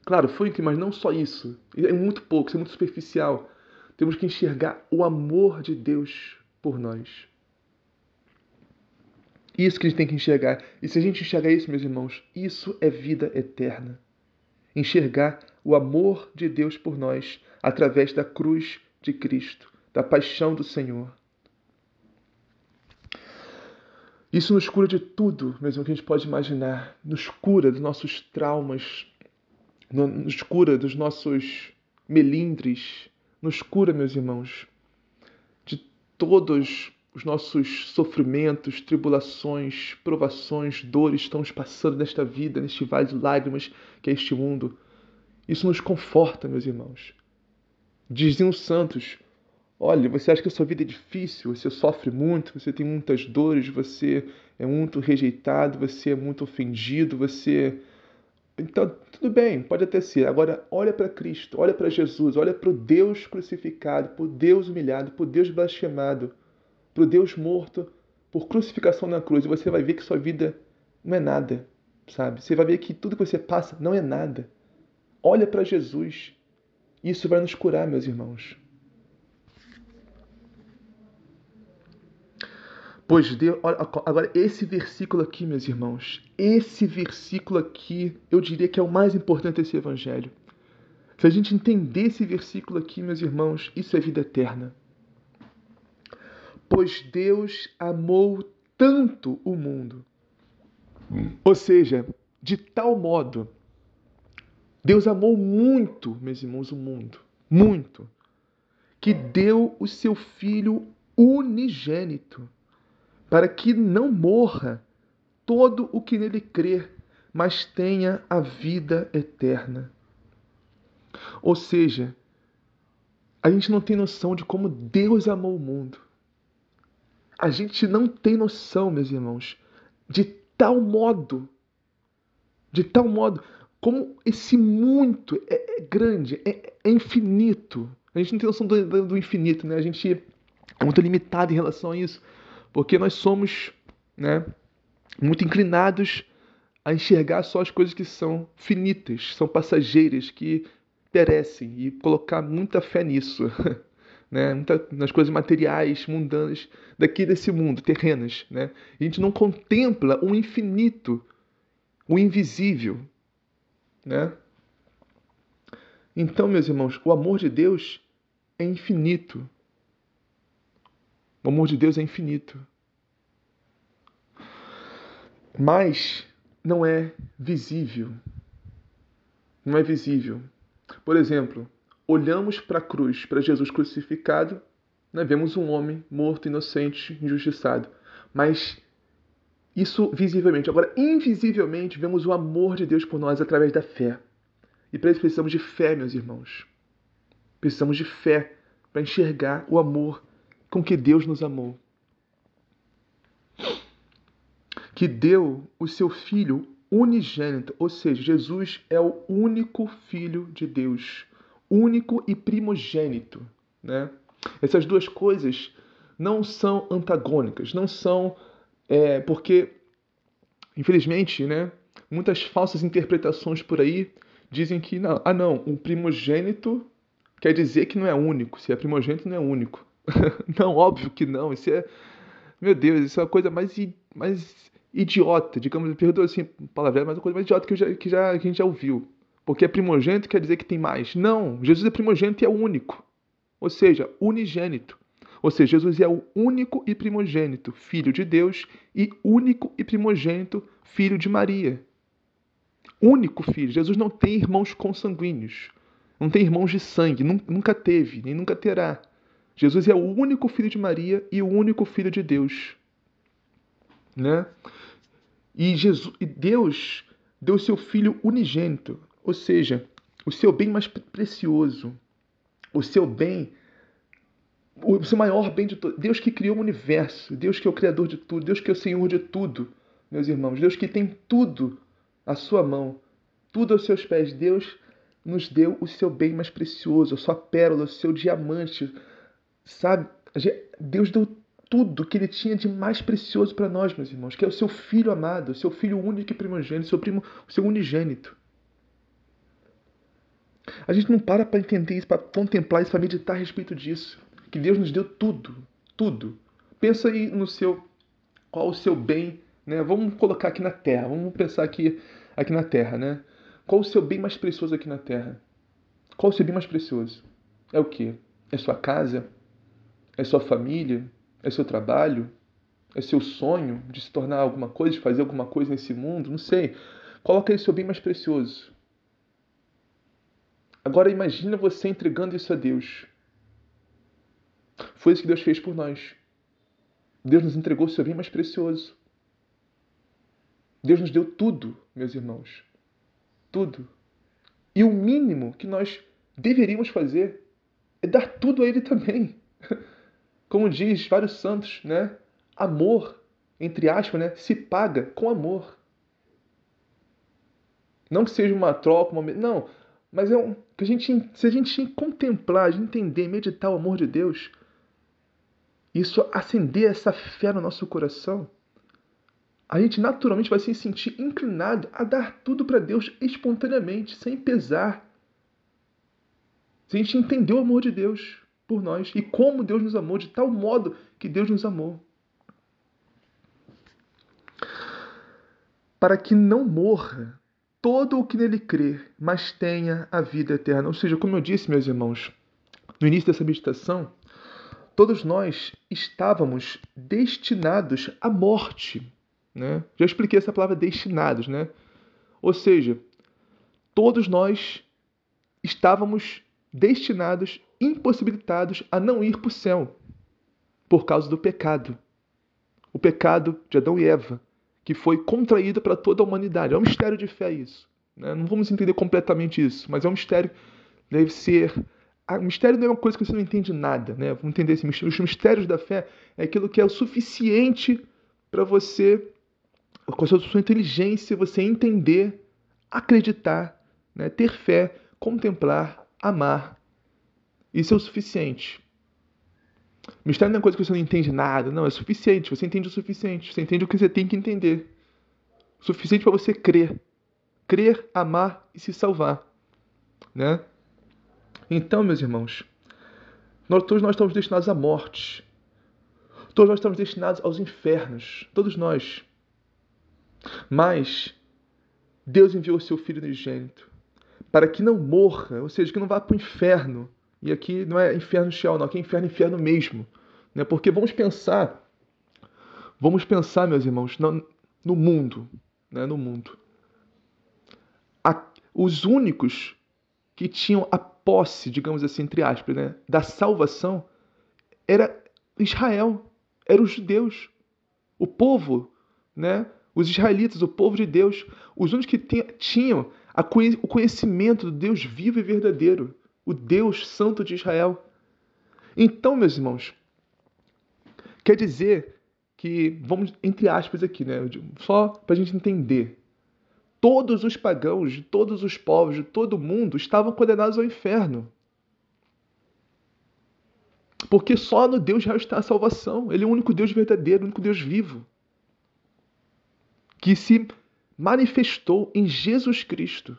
Claro, foi crime, mas não só isso. É muito pouco, isso é muito superficial. Temos que enxergar o amor de Deus por nós. Isso que a gente tem que enxergar. E se a gente enxergar isso, meus irmãos, isso é vida eterna. Enxergar o amor de Deus por nós através da cruz de Cristo, da paixão do Senhor. Isso nos cura de tudo, mesmo que a gente pode imaginar. Nos cura dos nossos traumas, nos cura dos nossos melindres, nos cura, meus irmãos, de todos os nossos sofrimentos, tribulações, provações, dores estamos passando nesta vida, neste vale de lágrimas que é este mundo. Isso nos conforta, meus irmãos. Diziam os santos: olha, você acha que a sua vida é difícil, você sofre muito, você tem muitas dores, você é muito rejeitado, você é muito ofendido, você então, tudo bem, pode até ser. Agora, olha para Cristo, olha para Jesus, olha para o Deus crucificado, para o Deus humilhado, para o Deus blasfemado, para o Deus morto por crucificação na cruz. E você vai ver que sua vida não é nada, sabe? Você vai ver que tudo que você passa não é nada. Olha para Jesus. Isso vai nos curar, meus irmãos. Pois Deus, agora esse versículo aqui, meus irmãos, esse versículo aqui, eu diria que é o mais importante desse evangelho. Se a gente entender esse versículo aqui, meus irmãos, isso é vida eterna. Pois Deus amou tanto o mundo. Ou seja, de tal modo, Deus amou muito, meus irmãos, o mundo, muito, que deu o seu filho unigênito para que não morra todo o que nele crer, mas tenha a vida eterna. Ou seja, a gente não tem noção de como Deus amou o mundo. A gente não tem noção, meus irmãos, de tal modo, de tal modo, como esse muito é, é grande, é, é, infinito. A gente não tem noção do, do, infinito, né? A gente é muito limitado em relação a isso, porque nós somos, né, muito inclinados a enxergar só as coisas que são finitas, são passageiras, que perecem e colocar muita fé nisso. [LAUGHS] Né, muita, nas coisas materiais, mundanas daqui desse mundo, terrenas. Né? A gente não contempla o infinito, o invisível, né? Então, meus irmãos, o amor de Deus é infinito. O amor de Deus é infinito. Mas não é visível. Não é visível. Por exemplo, olhamos para a cruz, para Jesus crucificado, né, vemos um homem morto, inocente, injustiçado. Mas isso visivelmente. Agora, invisivelmente, vemos o amor de Deus por nós através da fé. E para isso precisamos de fé, meus irmãos. Precisamos de fé para enxergar o amor com que Deus nos amou. Que deu o seu Filho unigênito, ou seja, Jesus é o único Filho de Deus, único e primogênito. Né? Essas duas coisas não são antagônicas, não são é, porque, infelizmente, né, muitas falsas interpretações por aí dizem que, não, ah não, um primogênito quer dizer que não é único. Se é primogênito, não é único. [LAUGHS] não, óbvio que não. Isso é, meu Deus, isso é a coisa mais, mais idiota, digamos, perdoa assim palavra, mas é a coisa mais idiota que, já, que, já, que a gente já ouviu. Porque é primogênito quer dizer que tem mais. Não, Jesus é primogênito e é único. Ou seja, unigênito. Ou seja, Jesus é o único e primogênito Filho de Deus e único e primogênito Filho de Maria. Único filho. Jesus não tem irmãos consanguíneos. Não tem irmãos de sangue. Nunca teve, nem nunca terá. Jesus é o único filho de Maria e o único filho de Deus. Né? E, Jesus, e Deus deu seu filho unigênito, ou seja, o seu bem mais precioso, o seu bem o seu maior bem de todo. Deus que criou o universo, Deus que é o Criador de tudo, Deus que é o Senhor de tudo, meus irmãos, Deus que tem tudo à sua mão, tudo aos seus pés. Deus nos deu o seu bem mais precioso, a sua pérola, o seu diamante, sabe? Deus deu tudo que ele tinha de mais precioso para nós, meus irmãos, que é o seu filho amado, o seu filho único e primogênito, seu primo, o seu unigênito. A gente não para para entender isso, para contemplar isso, para meditar a respeito disso que Deus nos deu tudo, tudo. Pensa aí no seu, qual o seu bem, né? Vamos colocar aqui na Terra, vamos pensar aqui, aqui na Terra, né? Qual o seu bem mais precioso aqui na Terra? Qual o seu bem mais precioso? É o quê? É sua casa? É sua família? É seu trabalho? É seu sonho de se tornar alguma coisa, de fazer alguma coisa nesse mundo? Não sei. Coloca aí seu bem mais precioso. Agora imagina você entregando isso a Deus. Foi isso que Deus fez por nós. Deus nos entregou seu bem mais precioso. Deus nos deu tudo, meus irmãos. Tudo. E o mínimo que nós deveríamos fazer é dar tudo a Ele também. [LAUGHS] Como diz vários santos, né? Amor, entre aspas, né? se paga com amor. Não que seja uma troca, uma... não, mas é um que a gente, se a gente contemplar, entender, meditar o amor de Deus, isso acender essa fé no nosso coração, a gente naturalmente vai se sentir inclinado a dar tudo para Deus espontaneamente, sem pesar. Se a gente entender o amor de Deus por nós e como Deus nos amou, de tal modo que Deus nos amou. Para que não morra todo o que nele crer, mas tenha a vida eterna. Ou seja, como eu disse, meus irmãos, no início dessa meditação, todos nós estávamos destinados à morte. Né? Já expliquei essa palavra destinados, né? Ou seja, todos nós estávamos destinados, impossibilitados a não ir para o céu por causa do pecado. O pecado de Adão e Eva, que foi contraída para toda a humanidade. É um mistério de fé isso. Né? Não vamos entender completamente isso, mas é um mistério deve ser. O mistério não é uma coisa que você não entende nada, né? Vamos entender esse mistério. Os mistérios da fé é aquilo que é o suficiente para você, com a sua inteligência, você entender, acreditar, né? ter fé, contemplar, amar. Isso é o suficiente. Mistério não é coisa que você não entende nada, não, é suficiente. Você entende o suficiente. Você entende o que você tem que entender. O suficiente para você crer. Crer, amar e se salvar. Né? Então, meus irmãos, nós, todos nós estamos destinados à morte. Todos nós estamos destinados aos infernos. Todos nós. Mas Deus enviou o seu Filho unigênito para que não morra, ou seja, que não vá para o inferno. E aqui não é inferno Sheol, não, aqui é inferno, inferno mesmo. Né? Porque vamos pensar, vamos pensar, meus irmãos, no, mundo. Né? No mundo. A, os únicos que tinham a posse, digamos assim, entre aspas, né, da salvação, era Israel, eram os judeus, o povo, né, os israelitas, o povo de Deus, os únicos que tinham o conhecimento do Deus vivo e verdadeiro, o Deus Santo de Israel. Então, meus irmãos, quer dizer que, vamos entre aspas aqui, né, só para a gente entender, todos os pagãos, de todos os povos, de todo mundo estavam condenados ao inferno. Porque só no Deus real está a salvação. Ele é o único Deus verdadeiro, o único Deus vivo. Que se manifestou em Jesus Cristo,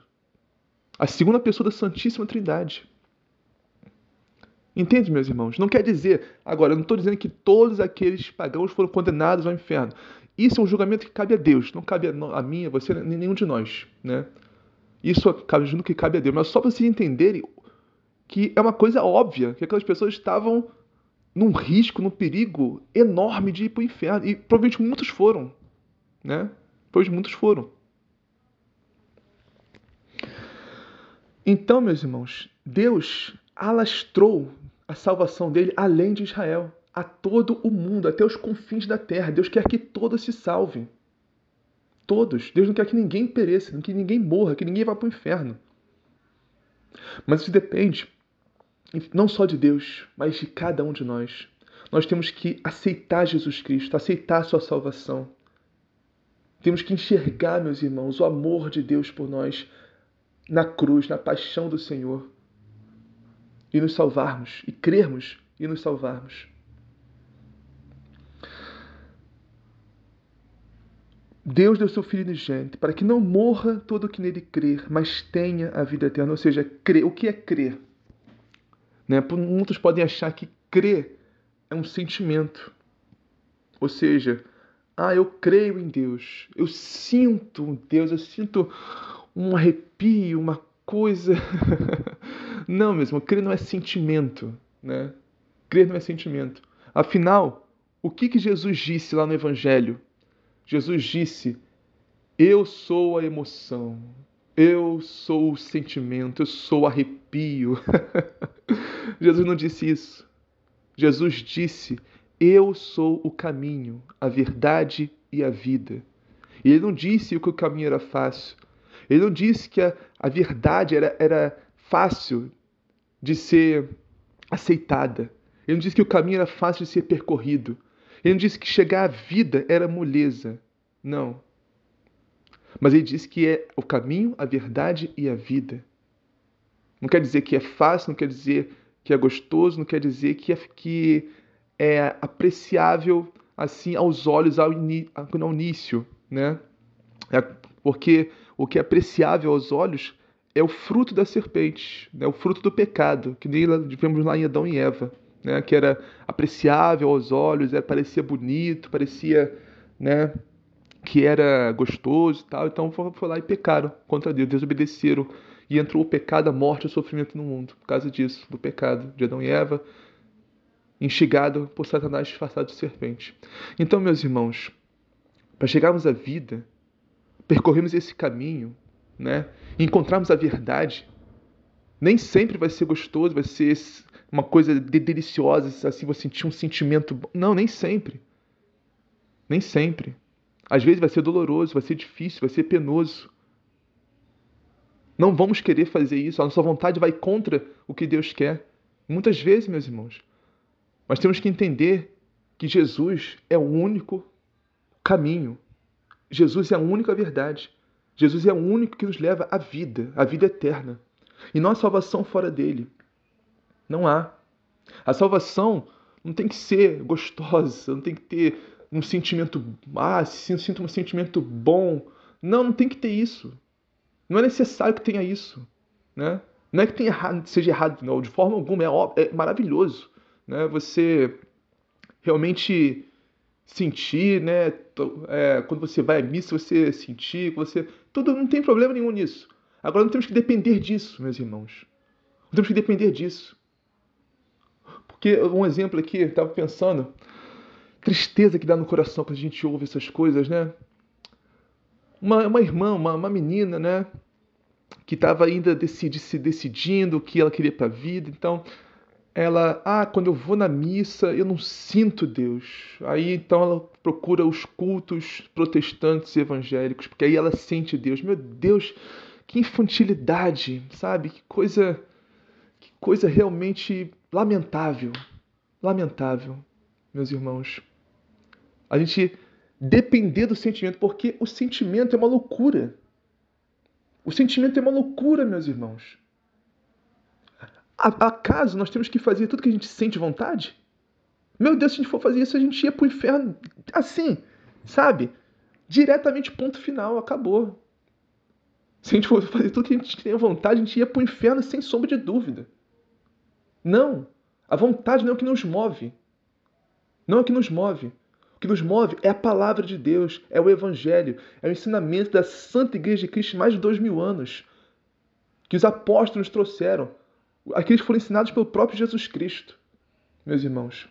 a segunda pessoa da Santíssima Trindade. Entende, meus irmãos? Não quer dizer, agora, eu não estou dizendo que todos aqueles pagãos foram condenados ao inferno. Isso é um julgamento que cabe a Deus, não cabe a mim, a você, nem nenhum de nós, né? Isso cabe junto que cabe a Deus, mas só para vocês entenderem que é uma coisa óbvia, que aquelas pessoas estavam num risco, num perigo enorme de ir para o inferno, e provavelmente muitos foram, né? Pois muitos foram. Então, meus irmãos, Deus alastrou a salvação dele além de Israel a todo o mundo, até os confins da terra. Deus quer que todos se salvem. Todos. Deus não quer que ninguém pereça, que ninguém morra, que ninguém vá para o inferno. Mas isso depende não só de Deus, mas de cada um de nós. Nós temos que aceitar Jesus Cristo, aceitar a sua salvação. Temos que enxergar, meus irmãos, o amor de Deus por nós na cruz, na paixão do Senhor. E nos salvarmos, e crermos e nos salvarmos. Deus deu seu Filho unigênito para que não morra todo o que nele crer, mas tenha a vida eterna. Ou seja, crer. O que é crer? Né? Muitos podem achar que crer é um sentimento. Ou seja, ah, eu creio em Deus, eu sinto Deus, eu sinto um arrepio, uma coisa. [LAUGHS] não, mesmo, crer não é sentimento, né? Crer não é sentimento. Afinal, o que, que Jesus disse lá no Evangelho? Jesus disse: Eu sou a emoção, eu sou o sentimento, eu sou o arrepio. [LAUGHS] Jesus não disse isso. Jesus disse: Eu sou o caminho, a verdade e a vida. E ele não disse que o caminho era fácil. Ele não disse que a, a verdade era, era fácil de ser aceitada. Ele não disse que o caminho era fácil de ser percorrido. Ele não disse que chegar à vida era moleza. Não. Mas ele disse que é o caminho, a verdade e a vida. Não quer dizer que é fácil, não quer dizer que é gostoso, não quer dizer que é, que é apreciável assim aos olhos ao, ao início, né? É porque o que é apreciável aos olhos é o fruto da serpente, né? o fruto do pecado, que nem vemos lá em Adão e Eva né, que era apreciável aos olhos, era, parecia bonito, parecia né, que era gostoso e tal. Então foi lá e pecaram contra Deus, desobedeceram. E entrou o pecado, a morte e o sofrimento no mundo, por causa disso, do pecado de Adão e Eva, instigado por Satanás disfarçado de serpente. Então, meus irmãos, para chegarmos à vida, percorremos esse caminho, né, encontrarmos a verdade, nem sempre vai ser gostoso, vai ser uma coisa de deliciosa, assim, você sentir um sentimento. Não, nem sempre. Nem sempre. Às vezes vai ser doloroso, vai ser difícil, vai ser penoso. Não vamos querer fazer isso, a nossa vontade vai contra o que Deus quer. Muitas vezes, meus irmãos. Mas temos que entender que Jesus é o único caminho. Jesus é a única verdade. Jesus é o único que nos leva à vida, à vida eterna. E não há salvação fora dele. Não há. A salvação não tem que ser gostosa, não tem que ter um sentimento, ah, sinto um sentimento bom. Não, não tem que ter isso. Não é necessário que tenha isso, né? Não é que tenha errado, seja errado, não, de forma alguma, é, é maravilhoso, né? Você realmente sentir, né? É, quando você vai à missa, você sentir, você tudo não tem problema nenhum nisso. Agora não temos que depender disso, meus irmãos. Não temos que depender disso. Porque um exemplo aqui, estava pensando, tristeza que dá no coração quando a gente ouve essas coisas, né? Uma, uma irmã, uma, uma menina, né? Que estava ainda decidi, se decidindo o que ela queria para a vida. Então, ela, ah, quando eu vou na missa, eu não sinto Deus. Aí então ela procura os cultos protestantes e evangélicos, porque aí ela sente Deus. Meu Deus, que infantilidade, sabe? Que coisa que coisa realmente lamentável. Lamentável, meus irmãos. A gente depender do sentimento, porque o sentimento é uma loucura. O sentimento é uma loucura, meus irmãos. Acaso nós temos que fazer tudo que a gente sente vontade? Meu Deus, se a gente for fazer isso, a gente ia pro inferno assim, sabe? Diretamente, ponto final, acabou. Se a gente for fazer tudo que a gente tem vontade, a gente ia pro inferno sem sombra de dúvida. Não. A vontade não é o que nos move. Não é o que nos move que nos move é a palavra de Deus, é o Evangelho, é o ensinamento da Santa Igreja de Cristo mais de dois mil anos, que os apóstolos trouxeram, aqueles que foram ensinados pelo próprio Jesus Cristo, meus irmãos.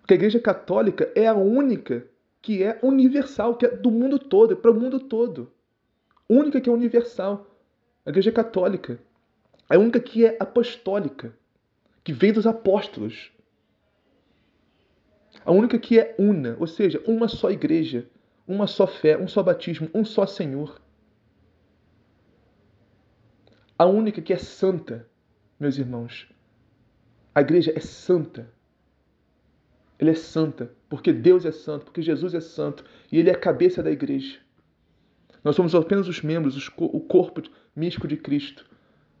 Porque a Igreja Católica é a única que é universal, que é do mundo todo, é para o mundo todo. Única que é universal. A Igreja Católica. É a única que é apostólica, que vem dos apóstolos. A única que é una, ou seja, uma só igreja, uma só fé, um só batismo, um só Senhor. A única que é santa, meus irmãos. A igreja é santa. Ela é santa, porque Deus é santo, porque Jesus é santo e Ele é a cabeça da igreja. Nós somos apenas os membros, o corpo místico de Cristo.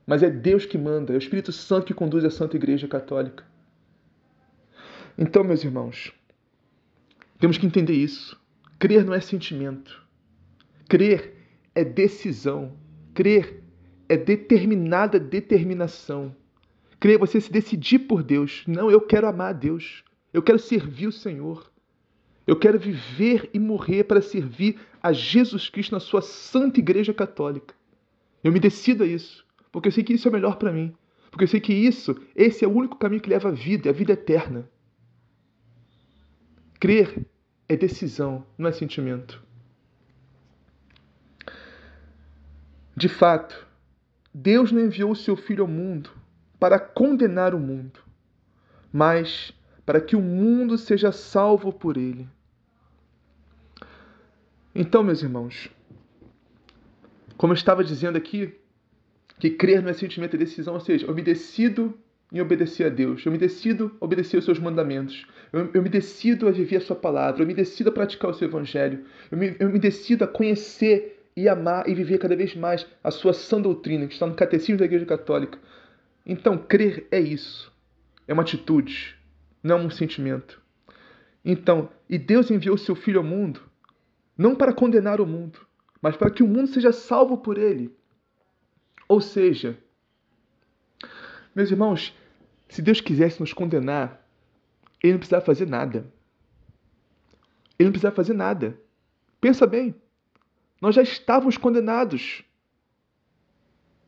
Mas é Deus que manda, é o Espírito Santo que conduz a Santa Igreja Católica. Então, meus irmãos, temos que entender isso. Crer não é sentimento. Crer é decisão. Crer é determinada determinação. Crer é você se decidir por Deus. Não, eu quero amar a Deus. Eu quero servir o Senhor. Eu quero viver e morrer para servir a Jesus Cristo na sua santa igreja católica. Eu me decido a isso, porque eu sei que isso é melhor para mim. Porque eu sei que isso, esse é o único caminho que leva à vida, a vida eterna. Crer é decisão, não é sentimento. De fato, Deus não enviou o seu Filho ao mundo para condenar o mundo, mas para que o mundo seja salvo por ele. Então, meus irmãos, como eu estava dizendo aqui, que crer não é sentimento, é decisão, ou seja, eu me decido em obedecer a Deus. Eu me decido a obedecer os seus mandamentos. Eu, eu, me decido a viver a sua palavra. Eu me decido a praticar o seu evangelho. Eu me, eu me decido a conhecer e amar e viver cada vez mais a sua sã doutrina, que está no Catecismo da Igreja Católica. Então, crer é isso. É uma atitude, não um sentimento. Então, e Deus enviou seu Filho ao mundo, não para condenar o mundo, mas para que o mundo seja salvo por ele. Ou seja, meus irmãos, se Deus quisesse nos condenar, Ele não precisava fazer nada. Ele não precisava fazer nada. Pensa bem, nós já estávamos condenados.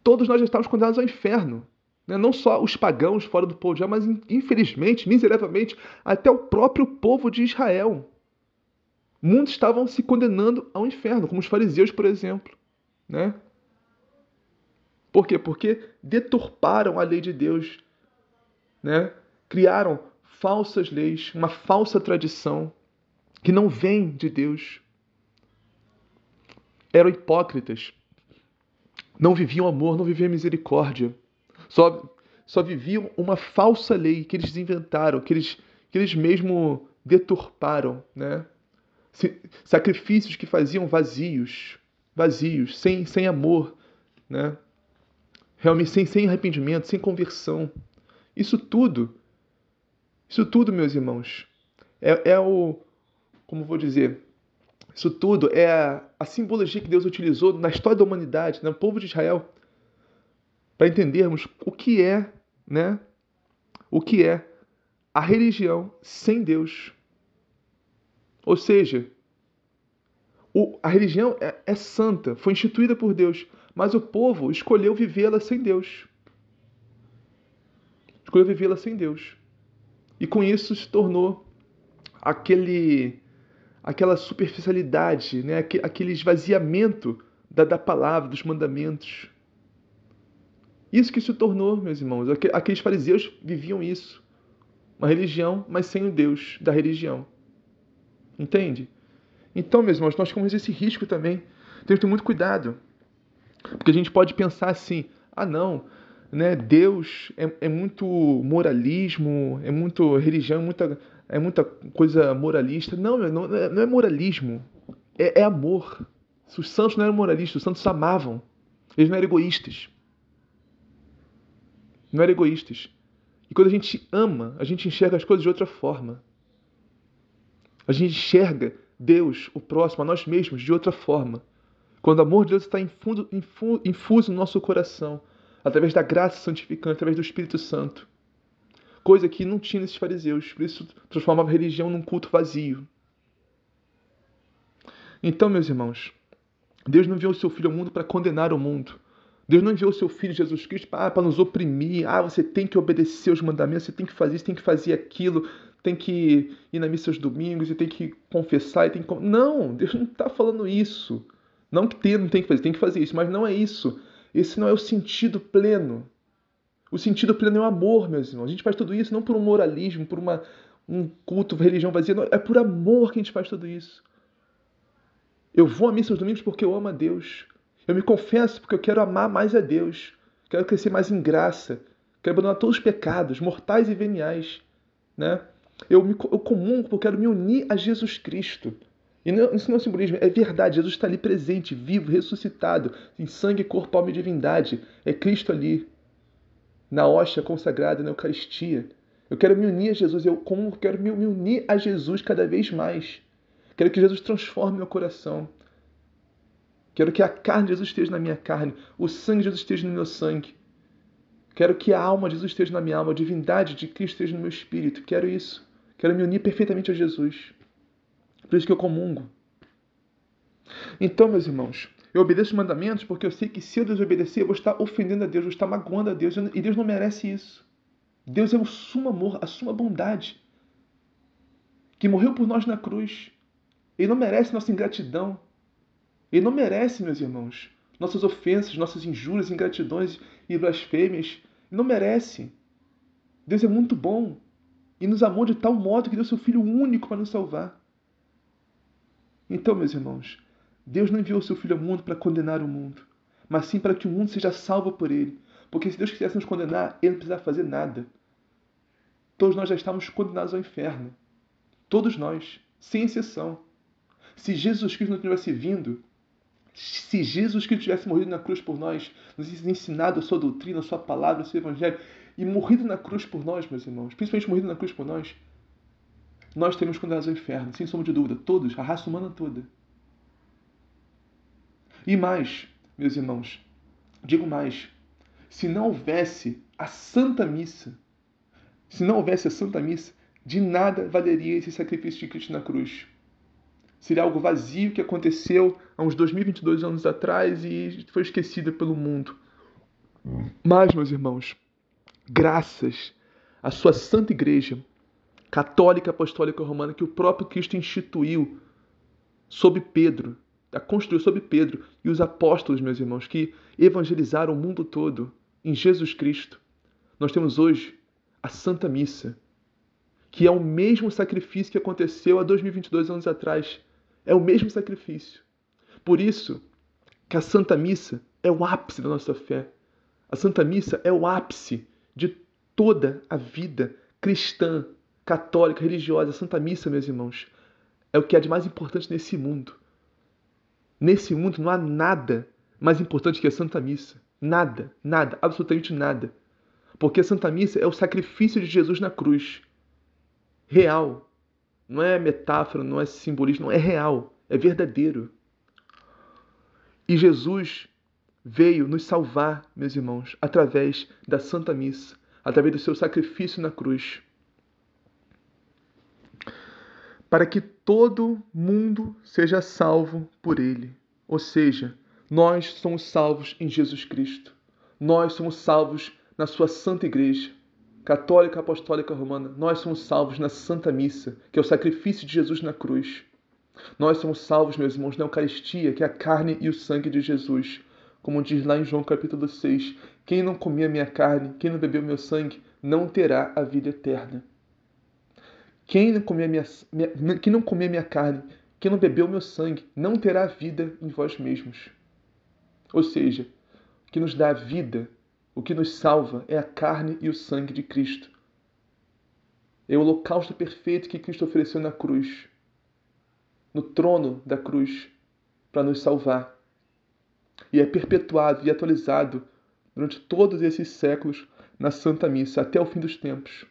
Todos nós já estávamos condenados ao inferno. Né? Não só os pagãos fora do povo de Israel, mas infelizmente, miseravelmente, até o próprio povo de Israel. Muitos estavam se condenando ao inferno, como os fariseus, por exemplo. Né? Por quê? Porque deturparam a lei de Deus, né? criaram falsas leis, uma falsa tradição que não vem de Deus. Eram hipócritas. Não viviam amor, não viviam misericórdia. Só, só viviam uma falsa lei que eles inventaram, que eles, que eles mesmo deturparam, né? Sacrifícios que faziam vazios, vazios, sem, sem amor, né? Realmente sem, sem arrependimento, sem conversão. Isso tudo, isso tudo, meus irmãos, é, é o, como vou dizer, isso tudo é a, a, simbologia que Deus utilizou na história da humanidade, no povo de Israel, para entendermos o que é, né? O que é a religião sem Deus. Ou seja, o, a religião é, é santa, foi instituída por Deus, mas o povo escolheu vivê-la sem Deus. Escolheu vivê-la sem Deus. E com isso se tornou aquele aquela superficialidade, né? aquele esvaziamento da, da palavra, dos mandamentos. Isso que se tornou, meus irmãos. Aqueles fariseus viviam isso. Uma religião, mas sem o Deus da religião. Entende? Então, meus irmãos, nós temos esse risco também. Temos que ter muito cuidado. Porque a gente pode pensar assim: ah, não, né? Deus é, é muito moralismo, é muito religião, é muita é muita coisa moralista. Não, não, não é moralismo. É, é, amor. Os santos não eram moralistas, os santos amavam. Eles não eram egoístas. Não eram egoístas. E quando a gente ama, a gente enxerga as coisas de outra forma. A gente enxerga Deus, o próximo, a nós mesmos, de outra forma. Quando o amor de Deus está infuso, infuso no nosso coração, através da graça santificante, através do Espírito Santo coisa que não tinha nesses fariseus. Por isso transformava a religião num culto vazio. Então, meus irmãos, Deus não enviou o seu Filho ao mundo para condenar o mundo. Deus não enviou o seu Filho Jesus Cristo para, para nos oprimir. Ah, você tem que obedecer os mandamentos, você tem que fazer isso, tem que fazer aquilo, tem que ir na missa aos domingos, e tem que confessar. E tem que... Não, Deus não está falando isso. Não que tem, não tem que fazer, tem que fazer isso, mas não é isso. Esse não é o sentido pleno o sentido pleno é o amor, meus irmãos. A gente faz tudo isso não por um moralismo, por uma, um culto, religião vazia. Não, é por amor que a gente faz tudo isso. Eu vou à missa aos domingos porque eu amo a Deus. Eu me confesso porque eu quero amar mais a Deus. Quero crescer mais em graça. Quero abandonar todos os pecados, mortais e veniais. Né? Eu, me, eu comungo porque eu quero me unir a Jesus Cristo. E não, isso não é simbolismo, é verdade. Jesus está ali presente, vivo, ressuscitado, em sangue, corpo, alma e divindade. É Cristo ali na hóstia consagrada, na Eucaristia. Eu quero me unir a Jesus, eu como quero me unir a Jesus cada vez mais. Quero que Jesus transforme meu coração. Quero que a carne de Jesus esteja na minha carne, o sangue de Jesus esteja no meu sangue. Quero que a alma de Jesus esteja na minha alma, a divindade de Cristo esteja no meu espírito. Quero isso. Quero me unir perfeitamente a Jesus. Por isso que eu comungo. Então, meus irmãos, eu obedeço os mandamentos porque eu sei que se eu desobedecer, eu vou estar ofendendo a Deus, eu vou estar magoando a Deus. E Deus não merece isso. Deus é o sumo amor, a suma bondade. Que morreu por nós na cruz. Ele não merece nossa ingratidão. Ele não merece, meus irmãos, nossas ofensas, nossas injúrias, ingratidões e blasfêmias. Ele não merece. Deus é muito bom e nos amou de tal modo que deu seu Filho único para nos salvar. Então, meus irmãos, Deus não enviou seu Filho ao mundo para condenar o mundo, mas sim para que o mundo seja salvo por ele. Porque se Deus quisesse nos condenar, ele não precisava fazer nada. Todos nós já estamos condenados ao inferno. Todos nós, sem exceção. Se Jesus Cristo não tivesse vindo, se Jesus Cristo tivesse morrido na cruz por nós, nos ensinado a sua doutrina, a sua palavra, o seu evangelho, e morrido na cruz por nós, meus irmãos, principalmente morrido na cruz por nós, nós temos condenados ao inferno, sem sombra de dúvida, todos, a raça humana toda. E mais, meus irmãos, digo mais: se não houvesse a Santa Missa, se não houvesse a Santa Missa, de nada valeria esse sacrifício de Cristo na cruz. Seria algo vazio que aconteceu há uns 2022 anos atrás e foi esquecido pelo mundo. Mas, meus irmãos, graças à sua Santa Igreja, católica apostólica romana, que o próprio Cristo instituiu sob Pedro, construiu sobre Pedro e os apóstolos, meus irmãos, que evangelizaram o mundo todo em Jesus Cristo. Nós temos hoje a Santa Missa. que é o mesmo sacrifício que aconteceu há 2022 anos atrás. É o mesmo sacrifício. Por isso que a Santa Missa é o ápice da nossa fé. A Santa Missa é o ápice de toda a vida cristã, católica, religiosa. A Santa Missa, meus irmãos, é o que há de mais importante nesse mundo. Nesse mundo não há nada mais importante que a Santa Missa. Nada, nada, absolutamente nada. Porque a Santa Missa é o sacrifício de Jesus na cruz. Real. Não é metáfora, não é simbolismo, não é real, é verdadeiro. E Jesus veio nos salvar, meus irmãos, através da Santa Missa, através do seu sacrifício na cruz. Para que todo mundo seja salvo por ele. Ou seja, nós somos salvos em Jesus Cristo. Nós somos salvos na sua Santa Igreja, Católica Apostólica Romana. Nós somos salvos na Santa Missa, que é o sacrifício de Jesus na cruz. Nós somos salvos, meus irmãos, na Eucaristia, que é a carne e o sangue de Jesus. Como diz lá em João capítulo 6: Quem não comer a minha carne, quem não beber o meu sangue, não terá a vida eterna. Quem não comer minha, minha, quem não comer minha carne, quem não beber o meu sangue, não terá vida em vós mesmos. Ou seja, o que nos dá vida, o que nos salva é a carne e o sangue de Cristo. É o holocausto perfeito que Cristo ofereceu na cruz, no trono da cruz, para nos salvar. E é perpetuado e atualizado durante todos esses séculos na Santa Missa, até o fim dos tempos.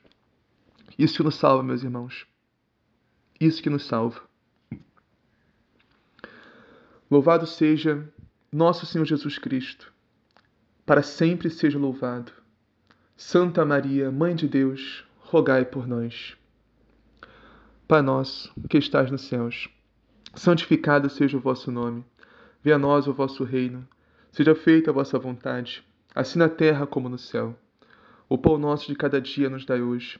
Isso que nos salva, meus irmãos. Isso que nos salva. Louvado seja nosso Senhor Jesus Cristo, para sempre seja louvado. Santa Maria, Mãe de Deus, rogai por nós. Pai nosso, que estás nos céus, santificado seja o vosso nome. Venha a nós o vosso reino. Seja feita a vossa vontade, assim na terra como no céu. O pão nosso de cada dia nos dai hoje.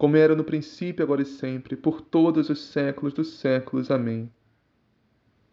como era no princípio, agora e sempre, por todos os séculos dos séculos. Amém.